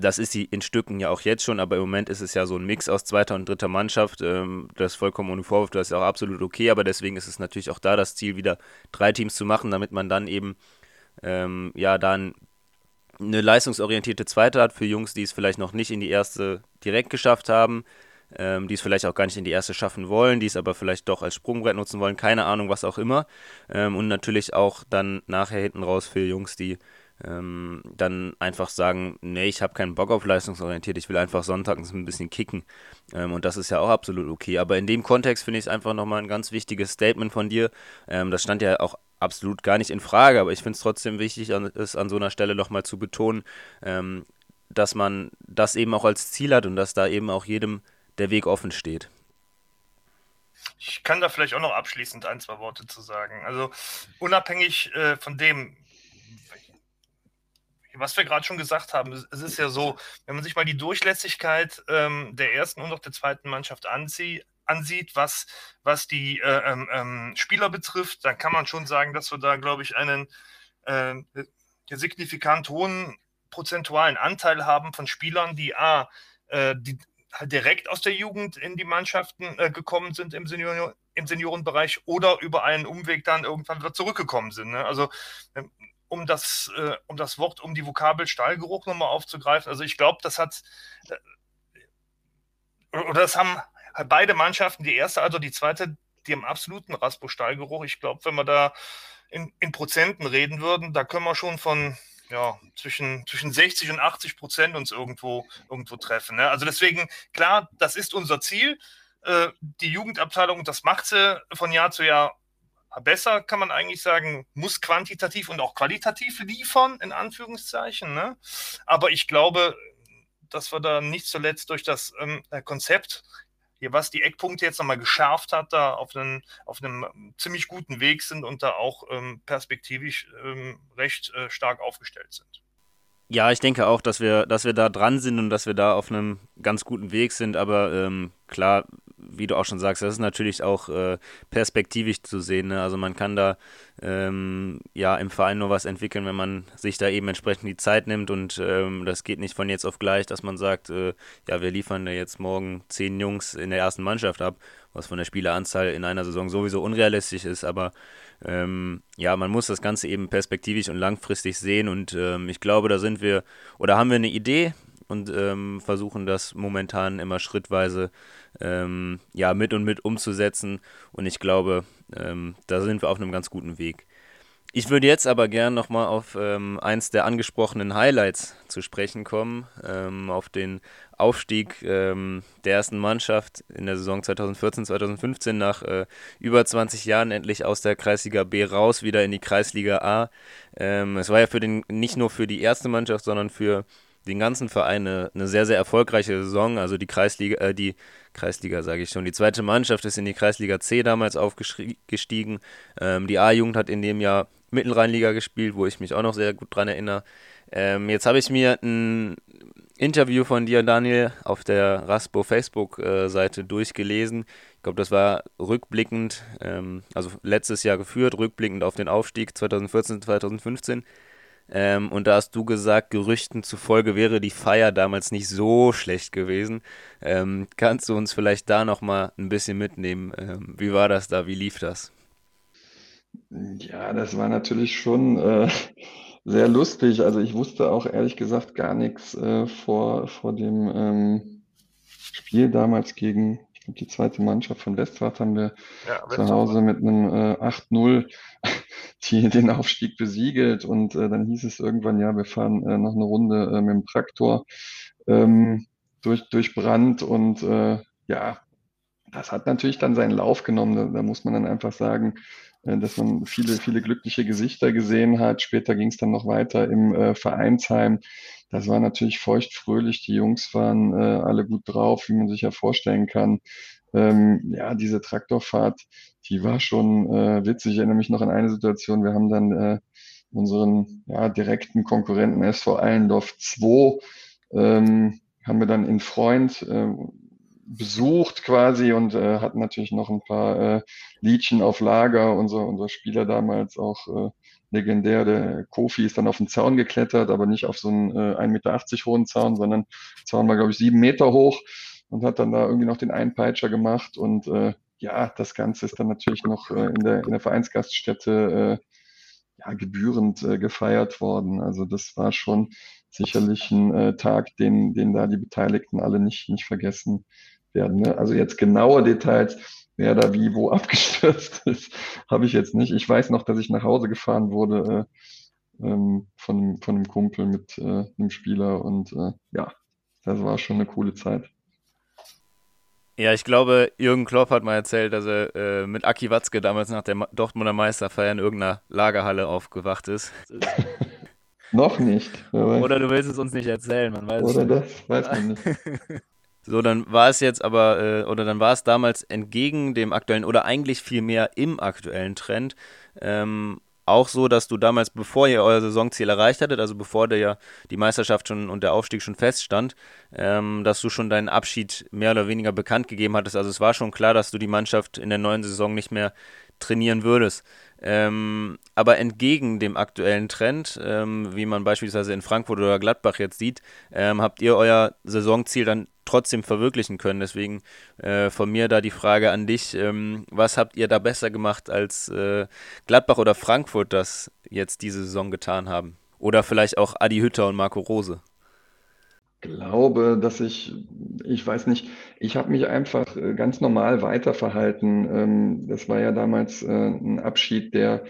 Das ist sie in Stücken ja auch jetzt schon, aber im Moment ist es ja so ein Mix aus zweiter und dritter Mannschaft. Ähm, das ist vollkommen ohne Vorwurf, das ist auch absolut okay, aber deswegen ist es natürlich auch da das Ziel, wieder drei Teams zu machen, damit man dann eben ähm, ja dann eine leistungsorientierte zweite hat für Jungs, die es vielleicht noch nicht in die erste direkt geschafft haben, ähm, die es vielleicht auch gar nicht in die erste schaffen wollen, die es aber vielleicht doch als Sprungbrett nutzen wollen, keine Ahnung, was auch immer. Ähm, und natürlich auch dann nachher hinten raus für Jungs, die ähm, dann einfach sagen, nee, ich habe keinen Bock auf leistungsorientiert, ich will einfach sonntags ein bisschen kicken. Ähm, und das ist ja auch absolut okay. Aber in dem Kontext finde ich es einfach nochmal ein ganz wichtiges Statement von dir. Ähm, das stand ja auch absolut gar nicht in Frage, aber ich finde es trotzdem wichtig, es an so einer Stelle nochmal zu betonen, ähm, dass man das eben auch als Ziel hat und dass da eben auch jedem der Weg offen steht. Ich kann da vielleicht auch noch abschließend ein, zwei Worte zu sagen. Also unabhängig äh, von dem, was wir gerade schon gesagt haben, es ist ja so, wenn man sich mal die Durchlässigkeit ähm, der ersten und auch der zweiten Mannschaft anzieht, ansieht, was, was die äh, ähm, ähm, Spieler betrifft, dann kann man schon sagen, dass wir da, glaube ich, einen äh, signifikant hohen prozentualen Anteil haben von Spielern, die A, äh, die halt direkt aus der Jugend in die Mannschaften äh, gekommen sind im, Senior, im Seniorenbereich oder über einen Umweg dann irgendwann wieder zurückgekommen sind. Ne? Also ähm, um das, äh, um das Wort, um die Vokabel Stallgeruch nochmal aufzugreifen. Also ich glaube, das hat äh, oder das haben beide Mannschaften, die erste, also die zweite, die haben absoluten Raspo-Stallgeruch. Ich glaube, wenn wir da in, in, Prozenten reden würden, da können wir schon von ja, zwischen, zwischen 60 und 80 Prozent uns irgendwo, irgendwo treffen. Ne? Also deswegen, klar, das ist unser Ziel. Äh, die Jugendabteilung, das macht sie von Jahr zu Jahr besser, kann man eigentlich sagen, muss quantitativ und auch qualitativ liefern, in Anführungszeichen. Ne? Aber ich glaube, dass wir da nicht zuletzt durch das ähm, Konzept was die Eckpunkte jetzt nochmal geschärft hat, da auf, einen, auf einem ziemlich guten Weg sind und da auch ähm, perspektivisch ähm, recht äh, stark aufgestellt sind. Ja, ich denke auch, dass wir, dass wir da dran sind und dass wir da auf einem ganz guten Weg sind, aber ähm, klar, wie du auch schon sagst, das ist natürlich auch äh, perspektivisch zu sehen. Ne? Also man kann da ähm, ja im Verein nur was entwickeln, wenn man sich da eben entsprechend die Zeit nimmt und ähm, das geht nicht von jetzt auf gleich, dass man sagt, äh, ja, wir liefern da jetzt morgen zehn Jungs in der ersten Mannschaft ab, was von der Spieleranzahl in einer Saison sowieso unrealistisch ist, aber ähm, ja, man muss das Ganze eben perspektivisch und langfristig sehen und ähm, ich glaube, da sind wir oder haben wir eine Idee, und ähm, versuchen das momentan immer schrittweise ähm, ja, mit und mit umzusetzen. Und ich glaube, ähm, da sind wir auf einem ganz guten Weg. Ich würde jetzt aber gern nochmal auf ähm, eins der angesprochenen Highlights zu sprechen kommen, ähm, auf den Aufstieg ähm, der ersten Mannschaft in der Saison 2014-2015 nach äh, über 20 Jahren endlich aus der Kreisliga B raus, wieder in die Kreisliga A. Es war ja für den, nicht nur für die erste Mannschaft, sondern für den ganzen Verein eine, eine sehr, sehr erfolgreiche Saison. Also die Kreisliga, äh, die Kreisliga sage ich schon, die zweite Mannschaft ist in die Kreisliga C damals aufgestiegen. Ähm, die A-Jugend hat in dem Jahr Mittelrheinliga gespielt, wo ich mich auch noch sehr gut dran erinnere. Ähm, jetzt habe ich mir ein Interview von dir, Daniel, auf der Raspo Facebook-Seite durchgelesen. Ich glaube, das war rückblickend, ähm, also letztes Jahr geführt, rückblickend auf den Aufstieg 2014, 2015. Ähm, und da hast du gesagt, Gerüchten zufolge wäre die Feier damals nicht so schlecht gewesen. Ähm, kannst du uns vielleicht da nochmal ein bisschen mitnehmen? Ähm, wie war das da? Wie lief das? Ja, das war natürlich schon äh, sehr lustig. Also ich wusste auch ehrlich gesagt gar nichts äh, vor, vor dem ähm, Spiel damals gegen, die zweite Mannschaft von Westwart haben wir ja, zu Hause mit einem äh, 8-0 die den Aufstieg besiegelt. Und äh, dann hieß es irgendwann, ja, wir fahren äh, noch eine Runde äh, mit dem Traktor ähm, durch, durch Brand. Und äh, ja, das hat natürlich dann seinen Lauf genommen. Da, da muss man dann einfach sagen, äh, dass man viele, viele glückliche Gesichter gesehen hat. Später ging es dann noch weiter im äh, Vereinsheim. Das war natürlich feuchtfröhlich. Die Jungs waren äh, alle gut drauf, wie man sich ja vorstellen kann. Ähm, ja, diese Traktorfahrt, die war schon äh, witzig. Ich erinnere mich noch an eine Situation. Wir haben dann äh, unseren ja, direkten Konkurrenten SV Allendorf 2 ähm, haben wir dann in Freund, äh, besucht quasi und äh, hatten natürlich noch ein paar äh, Liedchen auf Lager. Unser, unser Spieler damals auch äh, legendär, der Kofi ist dann auf den Zaun geklettert, aber nicht auf so einen äh, 1,80 Meter hohen Zaun, sondern Zaun war, glaube ich, sieben Meter hoch und hat dann da irgendwie noch den Einpeitscher gemacht und äh, ja, das Ganze ist dann natürlich noch äh, in, der, in der Vereinsgaststätte äh, ja, gebührend äh, gefeiert worden. Also das war schon sicherlich ein äh, Tag, den, den da die Beteiligten alle nicht, nicht vergessen werden. Ne? Also jetzt genaue Details, wer da wie wo abgestürzt ist, habe ich jetzt nicht. Ich weiß noch, dass ich nach Hause gefahren wurde äh, ähm, von, von einem Kumpel mit äh, einem Spieler und äh, ja, das war schon eine coole Zeit. Ja, ich glaube, Jürgen Klopp hat mal erzählt, dass er äh, mit Aki Watzke damals nach der Dortmunder Meisterfeier in irgendeiner Lagerhalle aufgewacht ist. Noch nicht. Oder du willst es uns nicht erzählen, man weiß Oder das weiß man nicht. So, dann war es jetzt aber, äh, oder dann war es damals entgegen dem aktuellen, oder eigentlich vielmehr im aktuellen Trend, ähm, auch so, dass du damals, bevor ihr euer Saisonziel erreicht hattet, also bevor der ja die Meisterschaft schon und der Aufstieg schon feststand, ähm, dass du schon deinen Abschied mehr oder weniger bekannt gegeben hattest. Also es war schon klar, dass du die Mannschaft in der neuen Saison nicht mehr trainieren würdest. Ähm, aber entgegen dem aktuellen Trend, ähm, wie man beispielsweise in Frankfurt oder Gladbach jetzt sieht, ähm, habt ihr euer Saisonziel dann trotzdem verwirklichen können. Deswegen äh, von mir da die Frage an dich, ähm, was habt ihr da besser gemacht als äh, Gladbach oder Frankfurt das jetzt diese Saison getan haben? Oder vielleicht auch Adi Hütter und Marco Rose? Glaube, dass ich, ich weiß nicht, ich habe mich einfach äh, ganz normal weiterverhalten. Ähm, das war ja damals äh, ein Abschied, der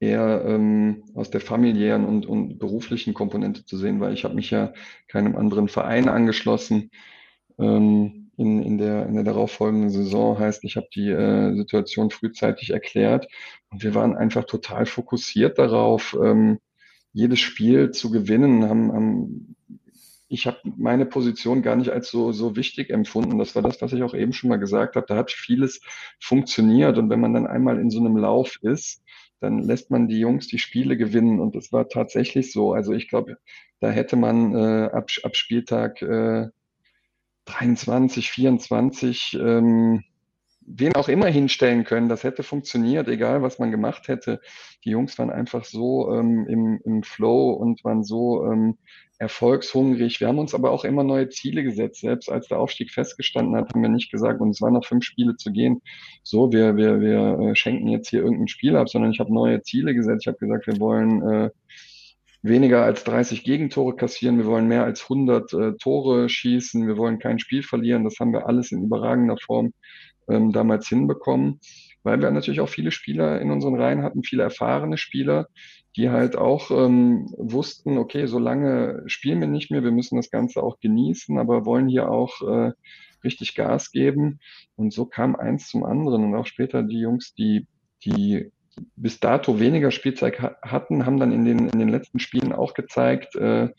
eher ähm, aus der familiären und, und beruflichen Komponente zu sehen war. Ich habe mich ja keinem anderen Verein angeschlossen. Ähm, in, in, der, in der darauffolgenden Saison heißt, ich habe die äh, Situation frühzeitig erklärt und wir waren einfach total fokussiert darauf, jedes Spiel zu gewinnen, haben, haben ich habe meine Position gar nicht als so, so wichtig empfunden. Das war das, was ich auch eben schon mal gesagt habe. Da hat vieles funktioniert. Und wenn man dann einmal in so einem Lauf ist, dann lässt man die Jungs die Spiele gewinnen. Und das war tatsächlich so. Also ich glaube, da hätte man äh, ab, ab Spieltag äh, 23, 24 ähm, wen auch immer hinstellen können. Das hätte funktioniert, egal was man gemacht hätte. Die Jungs waren einfach so ähm, im, im Flow und waren so ähm, erfolgshungrig. Wir haben uns aber auch immer neue Ziele gesetzt. Selbst als der Aufstieg festgestanden hat, haben wir nicht gesagt, und es waren noch fünf Spiele zu gehen, so, wir, wir, wir äh, schenken jetzt hier irgendein Spiel ab, sondern ich habe neue Ziele gesetzt. Ich habe gesagt, wir wollen äh, weniger als 30 Gegentore kassieren, wir wollen mehr als 100 äh, Tore schießen, wir wollen kein Spiel verlieren. Das haben wir alles in überragender Form ähm, damals hinbekommen, weil wir natürlich auch viele Spieler in unseren Reihen hatten, viele erfahrene Spieler, die halt auch ähm, wussten, okay, so lange spielen wir nicht mehr, wir müssen das Ganze auch genießen, aber wollen hier auch äh, richtig Gas geben. Und so kam eins zum anderen. Und auch später die Jungs, die, die bis dato weniger Spielzeit hatten, haben dann in den, in den letzten Spielen auch gezeigt, äh,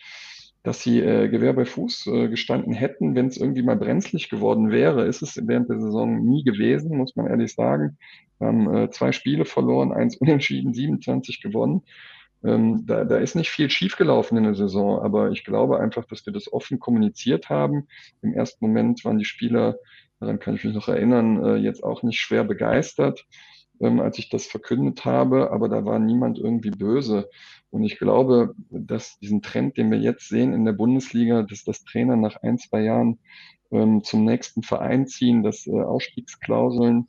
dass sie äh, Gewehr bei Fuß äh, gestanden hätten, wenn es irgendwie mal brenzlig geworden wäre. Ist es während der Saison nie gewesen, muss man ehrlich sagen. Wir haben äh, zwei Spiele verloren, eins unentschieden, 27 gewonnen. Ähm, da, da ist nicht viel schiefgelaufen in der Saison, aber ich glaube einfach, dass wir das offen kommuniziert haben. Im ersten Moment waren die Spieler, daran kann ich mich noch erinnern, äh, jetzt auch nicht schwer begeistert, ähm, als ich das verkündet habe, aber da war niemand irgendwie böse. Und ich glaube, dass diesen Trend, den wir jetzt sehen in der Bundesliga, dass das Trainer nach ein, zwei Jahren ähm, zum nächsten Verein ziehen, dass äh, Ausstiegsklauseln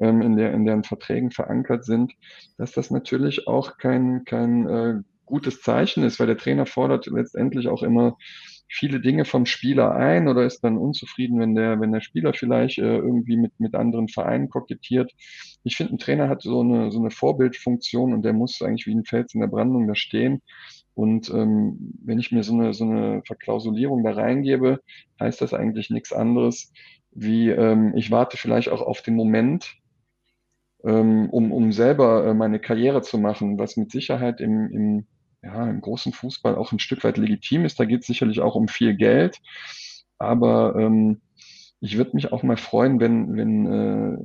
ähm, in, der, in deren Verträgen verankert sind, dass das natürlich auch kein, kein äh, gutes Zeichen ist, weil der Trainer fordert letztendlich auch immer viele Dinge vom Spieler ein oder ist dann unzufrieden, wenn der, wenn der Spieler vielleicht äh, irgendwie mit, mit anderen Vereinen kokettiert. Ich finde, ein Trainer hat so eine, so eine Vorbildfunktion und der muss eigentlich wie ein Fels in der Brandung da stehen. Und ähm, wenn ich mir so eine, so eine Verklausulierung da reingebe, heißt das eigentlich nichts anderes, wie ähm, ich warte vielleicht auch auf den Moment, ähm, um, um selber äh, meine Karriere zu machen, was mit Sicherheit im, im ja, im großen Fußball auch ein Stück weit legitim ist. Da geht es sicherlich auch um viel Geld. Aber ähm, ich würde mich auch mal freuen, wenn, wenn äh,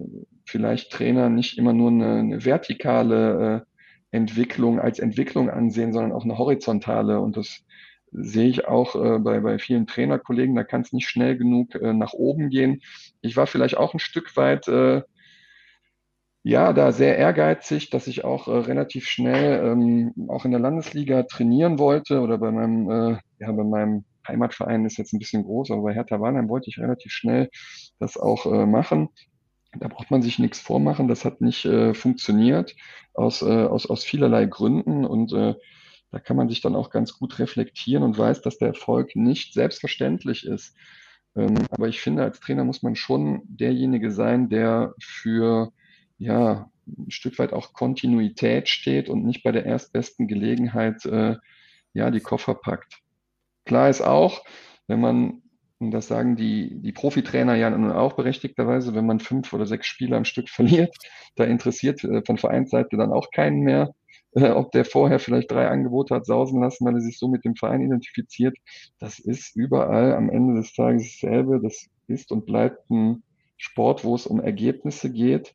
vielleicht Trainer nicht immer nur eine, eine vertikale äh, Entwicklung als Entwicklung ansehen, sondern auch eine horizontale. Und das sehe ich auch äh, bei, bei vielen Trainerkollegen, da kann es nicht schnell genug äh, nach oben gehen. Ich war vielleicht auch ein Stück weit äh, ja, da sehr ehrgeizig, dass ich auch äh, relativ schnell ähm, auch in der Landesliga trainieren wollte oder bei meinem, äh, ja, bei meinem Heimatverein ist jetzt ein bisschen groß, aber bei Hertha Warnheim wollte ich relativ schnell das auch äh, machen. Da braucht man sich nichts vormachen. Das hat nicht äh, funktioniert aus, äh, aus, aus vielerlei Gründen und äh, da kann man sich dann auch ganz gut reflektieren und weiß, dass der Erfolg nicht selbstverständlich ist. Ähm, aber ich finde, als Trainer muss man schon derjenige sein, der für ja, ein Stück weit auch Kontinuität steht und nicht bei der erstbesten Gelegenheit äh, ja, die Koffer packt. Klar ist auch, wenn man, und das sagen die, die Profitrainer ja nun auch berechtigterweise, wenn man fünf oder sechs Spiele am Stück verliert, da interessiert äh, von Vereinsseite dann auch keinen mehr, äh, ob der vorher vielleicht drei Angebote hat sausen lassen, weil er sich so mit dem Verein identifiziert. Das ist überall am Ende des Tages dasselbe. Das ist und bleibt ein Sport, wo es um Ergebnisse geht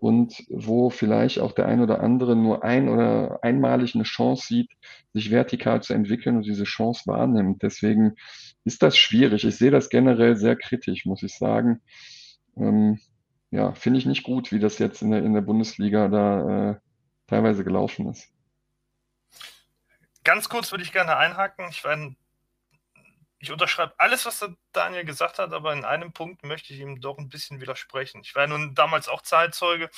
und wo vielleicht auch der ein oder andere nur ein oder einmalig eine Chance sieht, sich vertikal zu entwickeln und diese Chance wahrnimmt. Deswegen ist das schwierig. Ich sehe das generell sehr kritisch, muss ich sagen. Ähm, ja, finde ich nicht gut, wie das jetzt in der, in der Bundesliga da äh, teilweise gelaufen ist. Ganz kurz würde ich gerne einhaken. Ich ein ich unterschreibe alles, was der Daniel gesagt hat, aber in einem Punkt möchte ich ihm doch ein bisschen widersprechen. Ich war nun damals auch Zeitzeuge.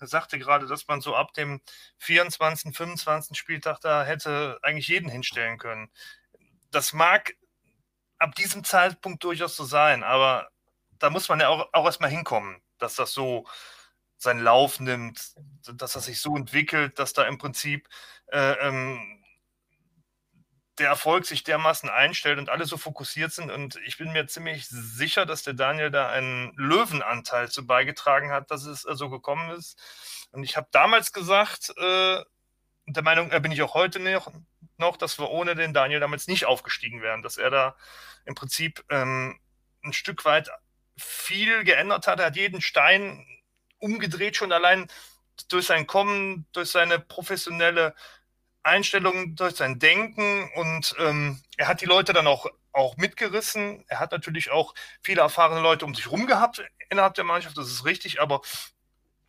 Er sagte gerade, dass man so ab dem 24., 25. Spieltag da hätte eigentlich jeden hinstellen können. Das mag ab diesem Zeitpunkt durchaus so sein, aber da muss man ja auch, auch erstmal hinkommen, dass das so seinen Lauf nimmt, dass das sich so entwickelt, dass da im Prinzip äh, ähm, der Erfolg sich dermaßen einstellt und alle so fokussiert sind. Und ich bin mir ziemlich sicher, dass der Daniel da einen Löwenanteil zu beigetragen hat, dass es äh, so gekommen ist. Und ich habe damals gesagt, äh, der Meinung äh, bin ich auch heute noch, noch, dass wir ohne den Daniel damals nicht aufgestiegen wären, dass er da im Prinzip ähm, ein Stück weit viel geändert hat. Er hat jeden Stein umgedreht, schon allein durch sein Kommen, durch seine professionelle Einstellung, durch sein Denken und ähm, er hat die Leute dann auch, auch mitgerissen. Er hat natürlich auch viele erfahrene Leute um sich rum gehabt innerhalb der Mannschaft, das ist richtig, aber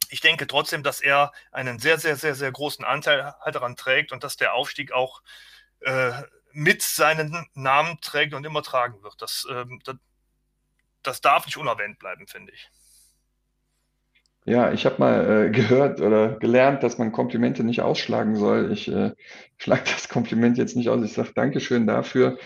ich denke trotzdem, dass er einen sehr, sehr, sehr, sehr großen Anteil halt daran trägt und dass der Aufstieg auch äh, mit seinen Namen trägt und immer tragen wird. Das, ähm, das, das darf nicht unerwähnt bleiben, finde ich. Ja, ich habe mal äh, gehört oder gelernt, dass man Komplimente nicht ausschlagen soll. Ich äh, schlage das Kompliment jetzt nicht aus. Ich sage Dankeschön dafür.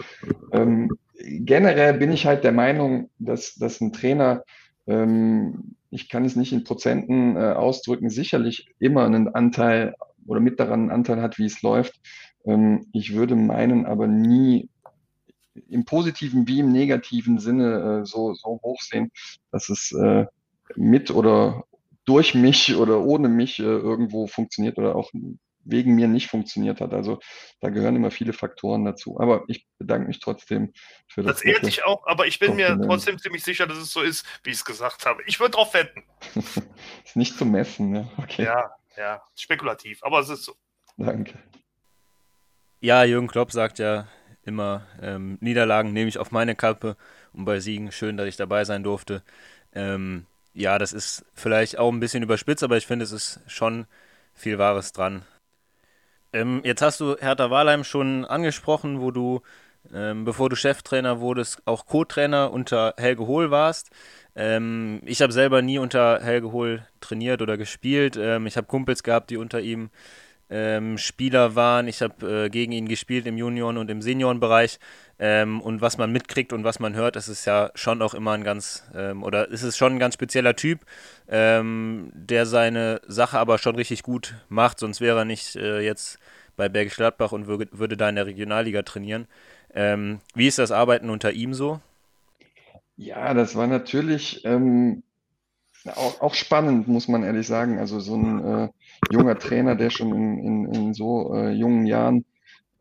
Ähm, generell bin ich halt der Meinung, dass, dass ein Trainer, ähm, ich kann es nicht in Prozenten äh, ausdrücken, sicherlich immer einen Anteil oder mit daran einen Anteil hat, wie es läuft. Ähm, ich würde meinen aber nie im positiven wie im negativen Sinne äh, so, so hoch sehen, dass es äh, mit oder durch mich oder ohne mich äh, irgendwo funktioniert oder auch wegen mir nicht funktioniert hat. Also da gehören immer viele Faktoren dazu. Aber ich bedanke mich trotzdem für das. Das ehrt dich auch, aber ich bin mir trotzdem ziemlich sicher, dass es so ist, wie ich es gesagt habe. Ich würde drauf wetten. ist nicht zu messen, ne? Okay. Ja, ja, spekulativ, aber es ist so. Danke. Ja, Jürgen Klopp sagt ja immer, ähm, Niederlagen nehme ich auf meine Kappe und bei Siegen schön, dass ich dabei sein durfte. Ähm, ja, das ist vielleicht auch ein bisschen überspitzt, aber ich finde, es ist schon viel Wahres dran. Ähm, jetzt hast du Hertha Wahlheim schon angesprochen, wo du, ähm, bevor du Cheftrainer wurdest, auch Co-Trainer unter Helge Hohl warst. Ähm, ich habe selber nie unter Helge Hohl trainiert oder gespielt. Ähm, ich habe Kumpels gehabt, die unter ihm ähm, Spieler waren. Ich habe äh, gegen ihn gespielt im Junioren- und im Seniorenbereich. Ähm, und was man mitkriegt und was man hört, ist es ja schon auch immer ein ganz, ähm, oder ist es schon ein ganz spezieller Typ, ähm, der seine Sache aber schon richtig gut macht, sonst wäre er nicht äh, jetzt bei Bergisch Gladbach und würde, würde da in der Regionalliga trainieren. Ähm, wie ist das Arbeiten unter ihm so? Ja, das war natürlich ähm, auch, auch, spannend, muss man ehrlich sagen. Also so ein äh, junger Trainer, der schon in, in, in so äh, jungen Jahren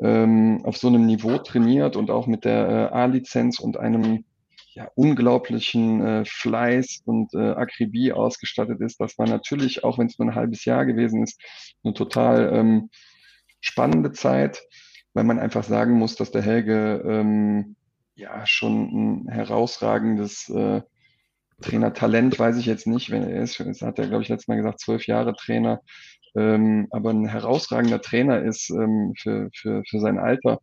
ähm, auf so einem Niveau trainiert und auch mit der äh, A-Lizenz und einem ja, unglaublichen äh, Fleiß und äh, Akribie ausgestattet ist. Das war natürlich, auch wenn es nur ein halbes Jahr gewesen ist, eine total ähm, spannende Zeit. weil man einfach sagen muss, dass der Helge ähm, ja schon ein herausragendes äh, Trainertalent, weiß ich jetzt nicht, wenn er ist. Das hat er, glaube ich, letztes Mal gesagt, zwölf Jahre Trainer. Ähm, aber ein herausragender Trainer ist ähm, für, für, für sein Alter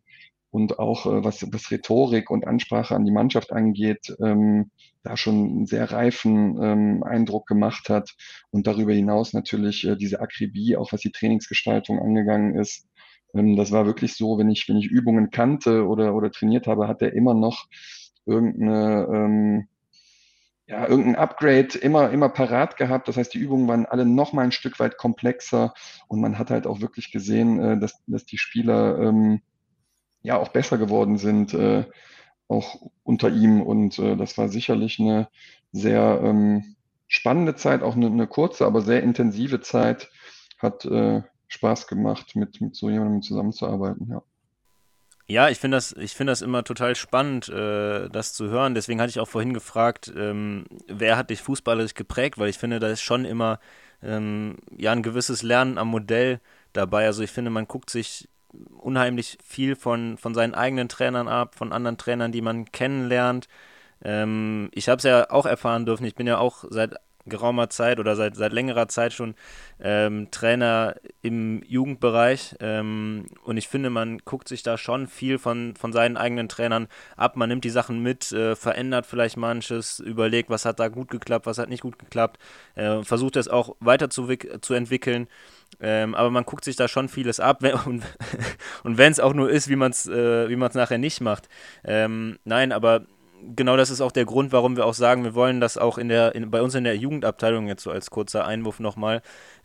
und auch äh, was, was Rhetorik und Ansprache an die Mannschaft angeht, ähm, da schon einen sehr reifen ähm, Eindruck gemacht hat und darüber hinaus natürlich äh, diese Akribie, auch was die Trainingsgestaltung angegangen ist. Ähm, das war wirklich so, wenn ich, wenn ich Übungen kannte oder, oder trainiert habe, hat er immer noch irgendeine, ähm, ja, irgendein Upgrade immer, immer parat gehabt. Das heißt, die Übungen waren alle noch mal ein Stück weit komplexer und man hat halt auch wirklich gesehen, äh, dass, dass die Spieler ähm, ja auch besser geworden sind, äh, auch unter ihm. Und äh, das war sicherlich eine sehr ähm, spannende Zeit, auch eine, eine, kurze, aber sehr intensive Zeit. Hat äh, Spaß gemacht, mit, mit so jemandem zusammenzuarbeiten, ja. Ja, ich finde das, ich das immer total spannend, äh, das zu hören. Deswegen hatte ich auch vorhin gefragt, ähm, wer hat dich fußballerisch geprägt, weil ich finde, da ist schon immer ähm, ja ein gewisses Lernen am Modell dabei. Also ich finde, man guckt sich unheimlich viel von, von seinen eigenen Trainern ab, von anderen Trainern, die man kennenlernt. Ähm, ich habe es ja auch erfahren dürfen. Ich bin ja auch seit geraumer Zeit oder seit, seit längerer Zeit schon ähm, Trainer im Jugendbereich. Ähm, und ich finde, man guckt sich da schon viel von, von seinen eigenen Trainern ab. Man nimmt die Sachen mit, äh, verändert vielleicht manches, überlegt, was hat da gut geklappt, was hat nicht gut geklappt, äh, versucht es auch weiter zu, zu entwickeln. Ähm, aber man guckt sich da schon vieles ab wenn, und, und wenn es auch nur ist, wie man es äh, nachher nicht macht. Ähm, nein, aber genau das ist auch der Grund, warum wir auch sagen, wir wollen das auch in der, in, bei uns in der Jugendabteilung jetzt so als kurzer Einwurf nochmal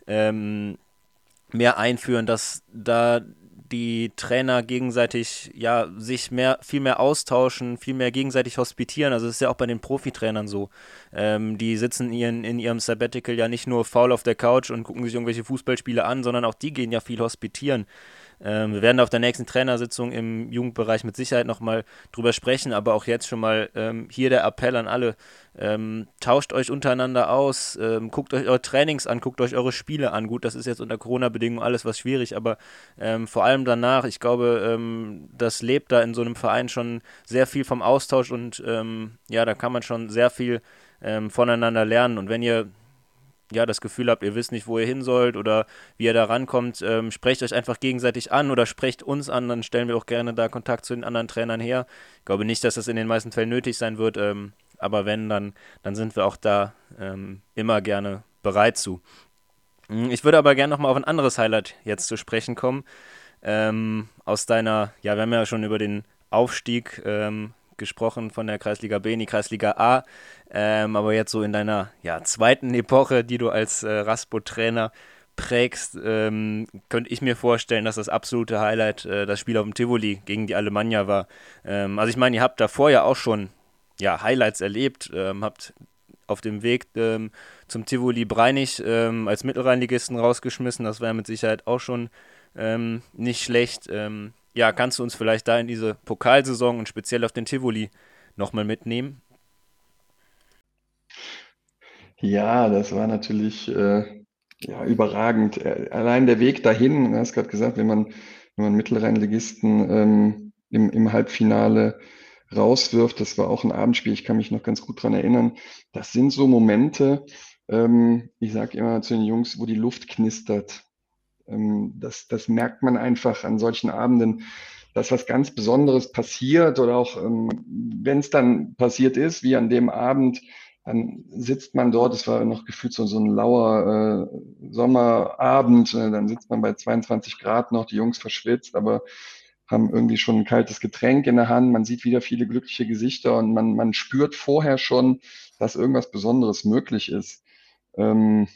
ähm, mehr einführen, dass da die Trainer gegenseitig ja sich mehr viel mehr austauschen, viel mehr gegenseitig hospitieren. Also das ist ja auch bei den Profitrainern so. Ähm, die sitzen ihren, in ihrem Sabbatical ja nicht nur faul auf der Couch und gucken sich irgendwelche Fußballspiele an, sondern auch die gehen ja viel hospitieren. Ähm, wir werden auf der nächsten Trainersitzung im Jugendbereich mit Sicherheit nochmal drüber sprechen, aber auch jetzt schon mal ähm, hier der Appell an alle. Ähm, tauscht euch untereinander aus, ähm, guckt euch eure Trainings an, guckt euch eure Spiele an. Gut, das ist jetzt unter Corona-Bedingungen alles was schwierig, aber ähm, vor allem danach, ich glaube, ähm, das lebt da in so einem Verein schon sehr viel vom Austausch und ja, da kann man schon sehr viel voneinander lernen. Und wenn ihr ja, das Gefühl habt, ihr wisst nicht, wo ihr hin sollt oder wie ihr da rankommt, ähm, sprecht euch einfach gegenseitig an oder sprecht uns an, dann stellen wir auch gerne da Kontakt zu den anderen Trainern her. Ich glaube nicht, dass das in den meisten Fällen nötig sein wird, ähm, aber wenn, dann, dann sind wir auch da ähm, immer gerne bereit zu. Hm, ich würde aber gerne nochmal auf ein anderes Highlight jetzt zu sprechen kommen. Ähm, aus deiner, ja, wir haben ja schon über den Aufstieg ähm, gesprochen von der Kreisliga B in die Kreisliga A. Ähm, aber jetzt so in deiner ja, zweiten Epoche, die du als äh, Raspo-Trainer prägst, ähm, könnte ich mir vorstellen, dass das absolute Highlight äh, das Spiel auf dem Tivoli gegen die Alemannia war. Ähm, also ich meine, ihr habt davor ja auch schon ja, Highlights erlebt, ähm, habt auf dem Weg ähm, zum Tivoli Breinig ähm, als Mittelrheinligisten rausgeschmissen. Das ja mit Sicherheit auch schon nicht schlecht. Ja, kannst du uns vielleicht da in diese Pokalsaison und speziell auf den Tivoli nochmal mitnehmen? Ja, das war natürlich äh, ja, überragend. Äh, allein der Weg dahin, du hast gerade gesagt, wenn man, wenn man Mittelrheinligisten ähm, im, im Halbfinale rauswirft, das war auch ein Abendspiel, ich kann mich noch ganz gut dran erinnern. Das sind so Momente, ähm, ich sage immer zu den Jungs, wo die Luft knistert. Ähm, das, das merkt man einfach an solchen Abenden, dass was ganz Besonderes passiert oder auch ähm, wenn es dann passiert ist, wie an dem Abend, dann sitzt man dort, es war noch gefühlt so, so ein lauer äh, Sommerabend, äh, dann sitzt man bei 22 Grad noch, die Jungs verschwitzt, aber haben irgendwie schon ein kaltes Getränk in der Hand, man sieht wieder viele glückliche Gesichter und man, man spürt vorher schon, dass irgendwas Besonderes möglich ist. Ähm,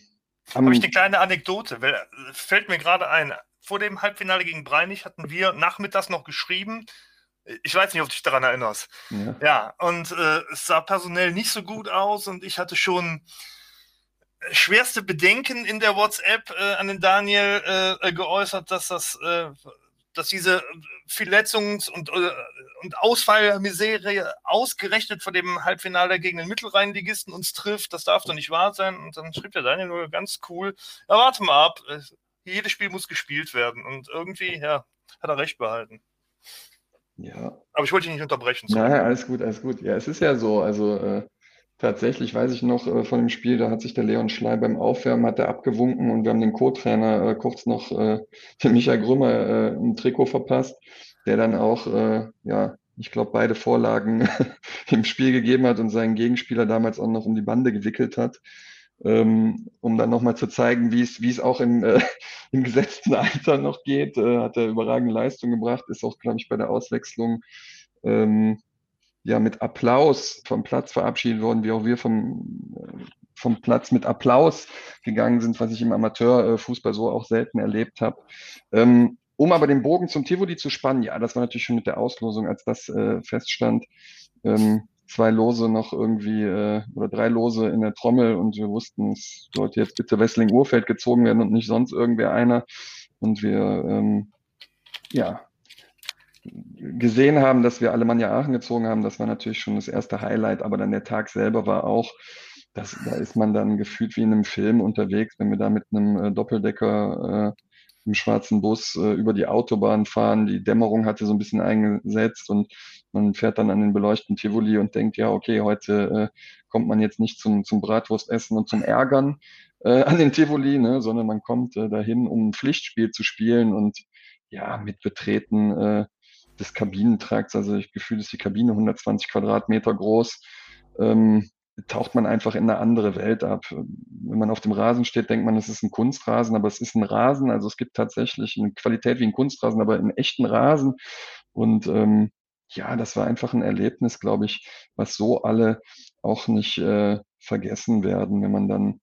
Habe ich eine kleine Anekdote, weil, äh, fällt mir gerade ein. Vor dem Halbfinale gegen Breinig hatten wir nachmittags noch geschrieben, ich weiß nicht, ob du dich daran erinnerst. Ja, ja und äh, es sah personell nicht so gut aus und ich hatte schon schwerste Bedenken in der WhatsApp äh, an den Daniel äh, äh geäußert, dass das, äh, dass diese Verletzungs- und, äh, und Ausfallmisere ausgerechnet vor dem Halbfinale gegen den Mittelrheinligisten uns trifft. Das darf doch nicht wahr sein. Und dann schrieb der Daniel nur ganz cool: Ja, warte mal ab. Jedes Spiel muss gespielt werden. Und irgendwie, ja, hat er recht behalten. Ja. Aber ich wollte dich nicht unterbrechen. Nein, alles gut, alles gut. Ja, es ist ja so. Also äh, tatsächlich weiß ich noch äh, von dem Spiel, da hat sich der Leon Schley beim Aufwärmen hat er abgewunken und wir haben den Co-Trainer äh, kurz noch, äh, den Michael Grümmer, äh, ein Trikot verpasst, der dann auch, äh, ja, ich glaube, beide Vorlagen im Spiel gegeben hat und seinen Gegenspieler damals auch noch um die Bande gewickelt hat ähm, um dann nochmal zu zeigen, wie es, auch im, äh, im gesetzten Alter noch geht. Äh, hat er überragende Leistung gebracht, ist auch, glaube ich, bei der Auswechslung ähm, ja mit Applaus vom Platz verabschiedet worden, wie auch wir vom, äh, vom Platz mit Applaus gegangen sind, was ich im Amateurfußball so auch selten erlebt habe. Ähm, um aber den Bogen zum Tivoli zu spannen, ja, das war natürlich schon mit der Auslosung, als das äh, feststand. Ähm, zwei Lose noch irgendwie äh, oder drei Lose in der Trommel und wir wussten, es sollte jetzt bitte Wessling Urfeld gezogen werden und nicht sonst irgendwer einer. Und wir ähm, ja gesehen haben, dass wir Alemannia Aachen gezogen haben, das war natürlich schon das erste Highlight, aber dann der Tag selber war auch, das, da ist man dann gefühlt wie in einem Film unterwegs, wenn wir da mit einem äh, Doppeldecker äh, im schwarzen Bus äh, über die Autobahn fahren. Die Dämmerung hatte so ein bisschen eingesetzt und man fährt dann an den beleuchteten Tivoli und denkt, ja, okay, heute äh, kommt man jetzt nicht zum, zum Bratwurstessen und zum Ärgern äh, an den Tivoli, ne, sondern man kommt äh, dahin, um ein Pflichtspiel zu spielen und ja, mit Betreten äh, des Kabinentrakts, also ich gefühle, ist die Kabine 120 Quadratmeter groß, ähm, taucht man einfach in eine andere Welt ab. Wenn man auf dem Rasen steht, denkt man, es ist ein Kunstrasen, aber es ist ein Rasen. Also es gibt tatsächlich eine Qualität wie ein Kunstrasen, aber einen echten Rasen. Und ähm, ja, das war einfach ein Erlebnis, glaube ich, was so alle auch nicht äh, vergessen werden, wenn man dann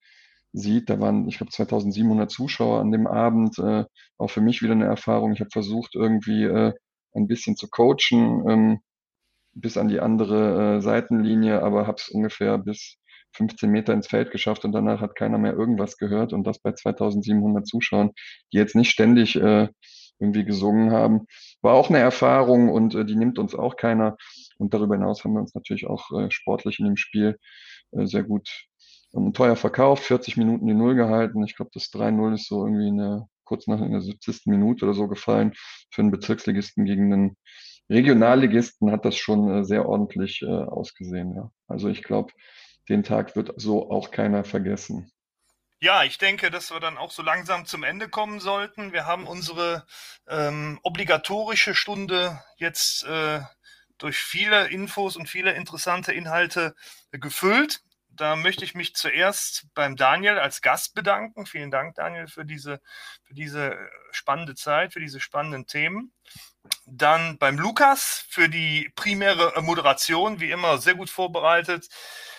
sieht, da waren, ich glaube, 2700 Zuschauer an dem Abend, äh, auch für mich wieder eine Erfahrung. Ich habe versucht, irgendwie äh, ein bisschen zu coachen, ähm, bis an die andere äh, Seitenlinie, aber habe es ungefähr bis 15 Meter ins Feld geschafft und danach hat keiner mehr irgendwas gehört und das bei 2700 Zuschauern, die jetzt nicht ständig äh, irgendwie gesungen haben. War auch eine Erfahrung und äh, die nimmt uns auch keiner. Und darüber hinaus haben wir uns natürlich auch äh, sportlich in dem Spiel äh, sehr gut ähm, teuer verkauft, 40 Minuten die Null gehalten. Ich glaube, das 3-0 ist so irgendwie eine, kurz nach der 70. Minute oder so gefallen. Für einen Bezirksligisten gegen einen Regionalligisten hat das schon äh, sehr ordentlich äh, ausgesehen. Ja. Also ich glaube, den Tag wird so auch keiner vergessen. Ja, ich denke, dass wir dann auch so langsam zum Ende kommen sollten. Wir haben unsere ähm, obligatorische Stunde jetzt äh, durch viele Infos und viele interessante Inhalte gefüllt. Da möchte ich mich zuerst beim Daniel als Gast bedanken. Vielen Dank, Daniel, für diese, für diese spannende Zeit, für diese spannenden Themen. Dann beim Lukas für die primäre Moderation, wie immer sehr gut vorbereitet,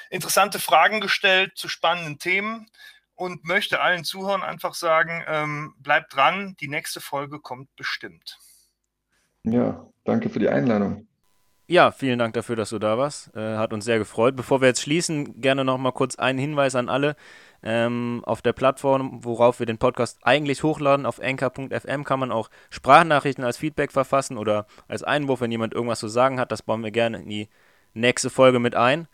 interessante Fragen gestellt zu spannenden Themen und möchte allen Zuhörern einfach sagen, ähm, bleibt dran, die nächste Folge kommt bestimmt. Ja, danke für die Einladung. Ja, vielen Dank dafür, dass du da warst. Äh, hat uns sehr gefreut. Bevor wir jetzt schließen, gerne noch mal kurz einen Hinweis an alle. Ähm, auf der Plattform, worauf wir den Podcast eigentlich hochladen, auf anchor.fm kann man auch Sprachnachrichten als Feedback verfassen oder als Einwurf, wenn jemand irgendwas zu sagen hat. Das bauen wir gerne in die nächste Folge mit ein.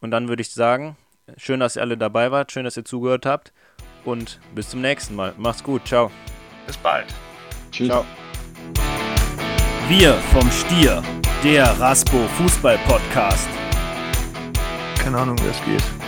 Und dann würde ich sagen, schön, dass ihr alle dabei wart, schön, dass ihr zugehört habt und bis zum nächsten Mal. Macht's gut, ciao. Bis bald. Tschüss. Ciao. Wir vom Stier, der Raspo Fußball Podcast. Keine Ahnung, wie es geht.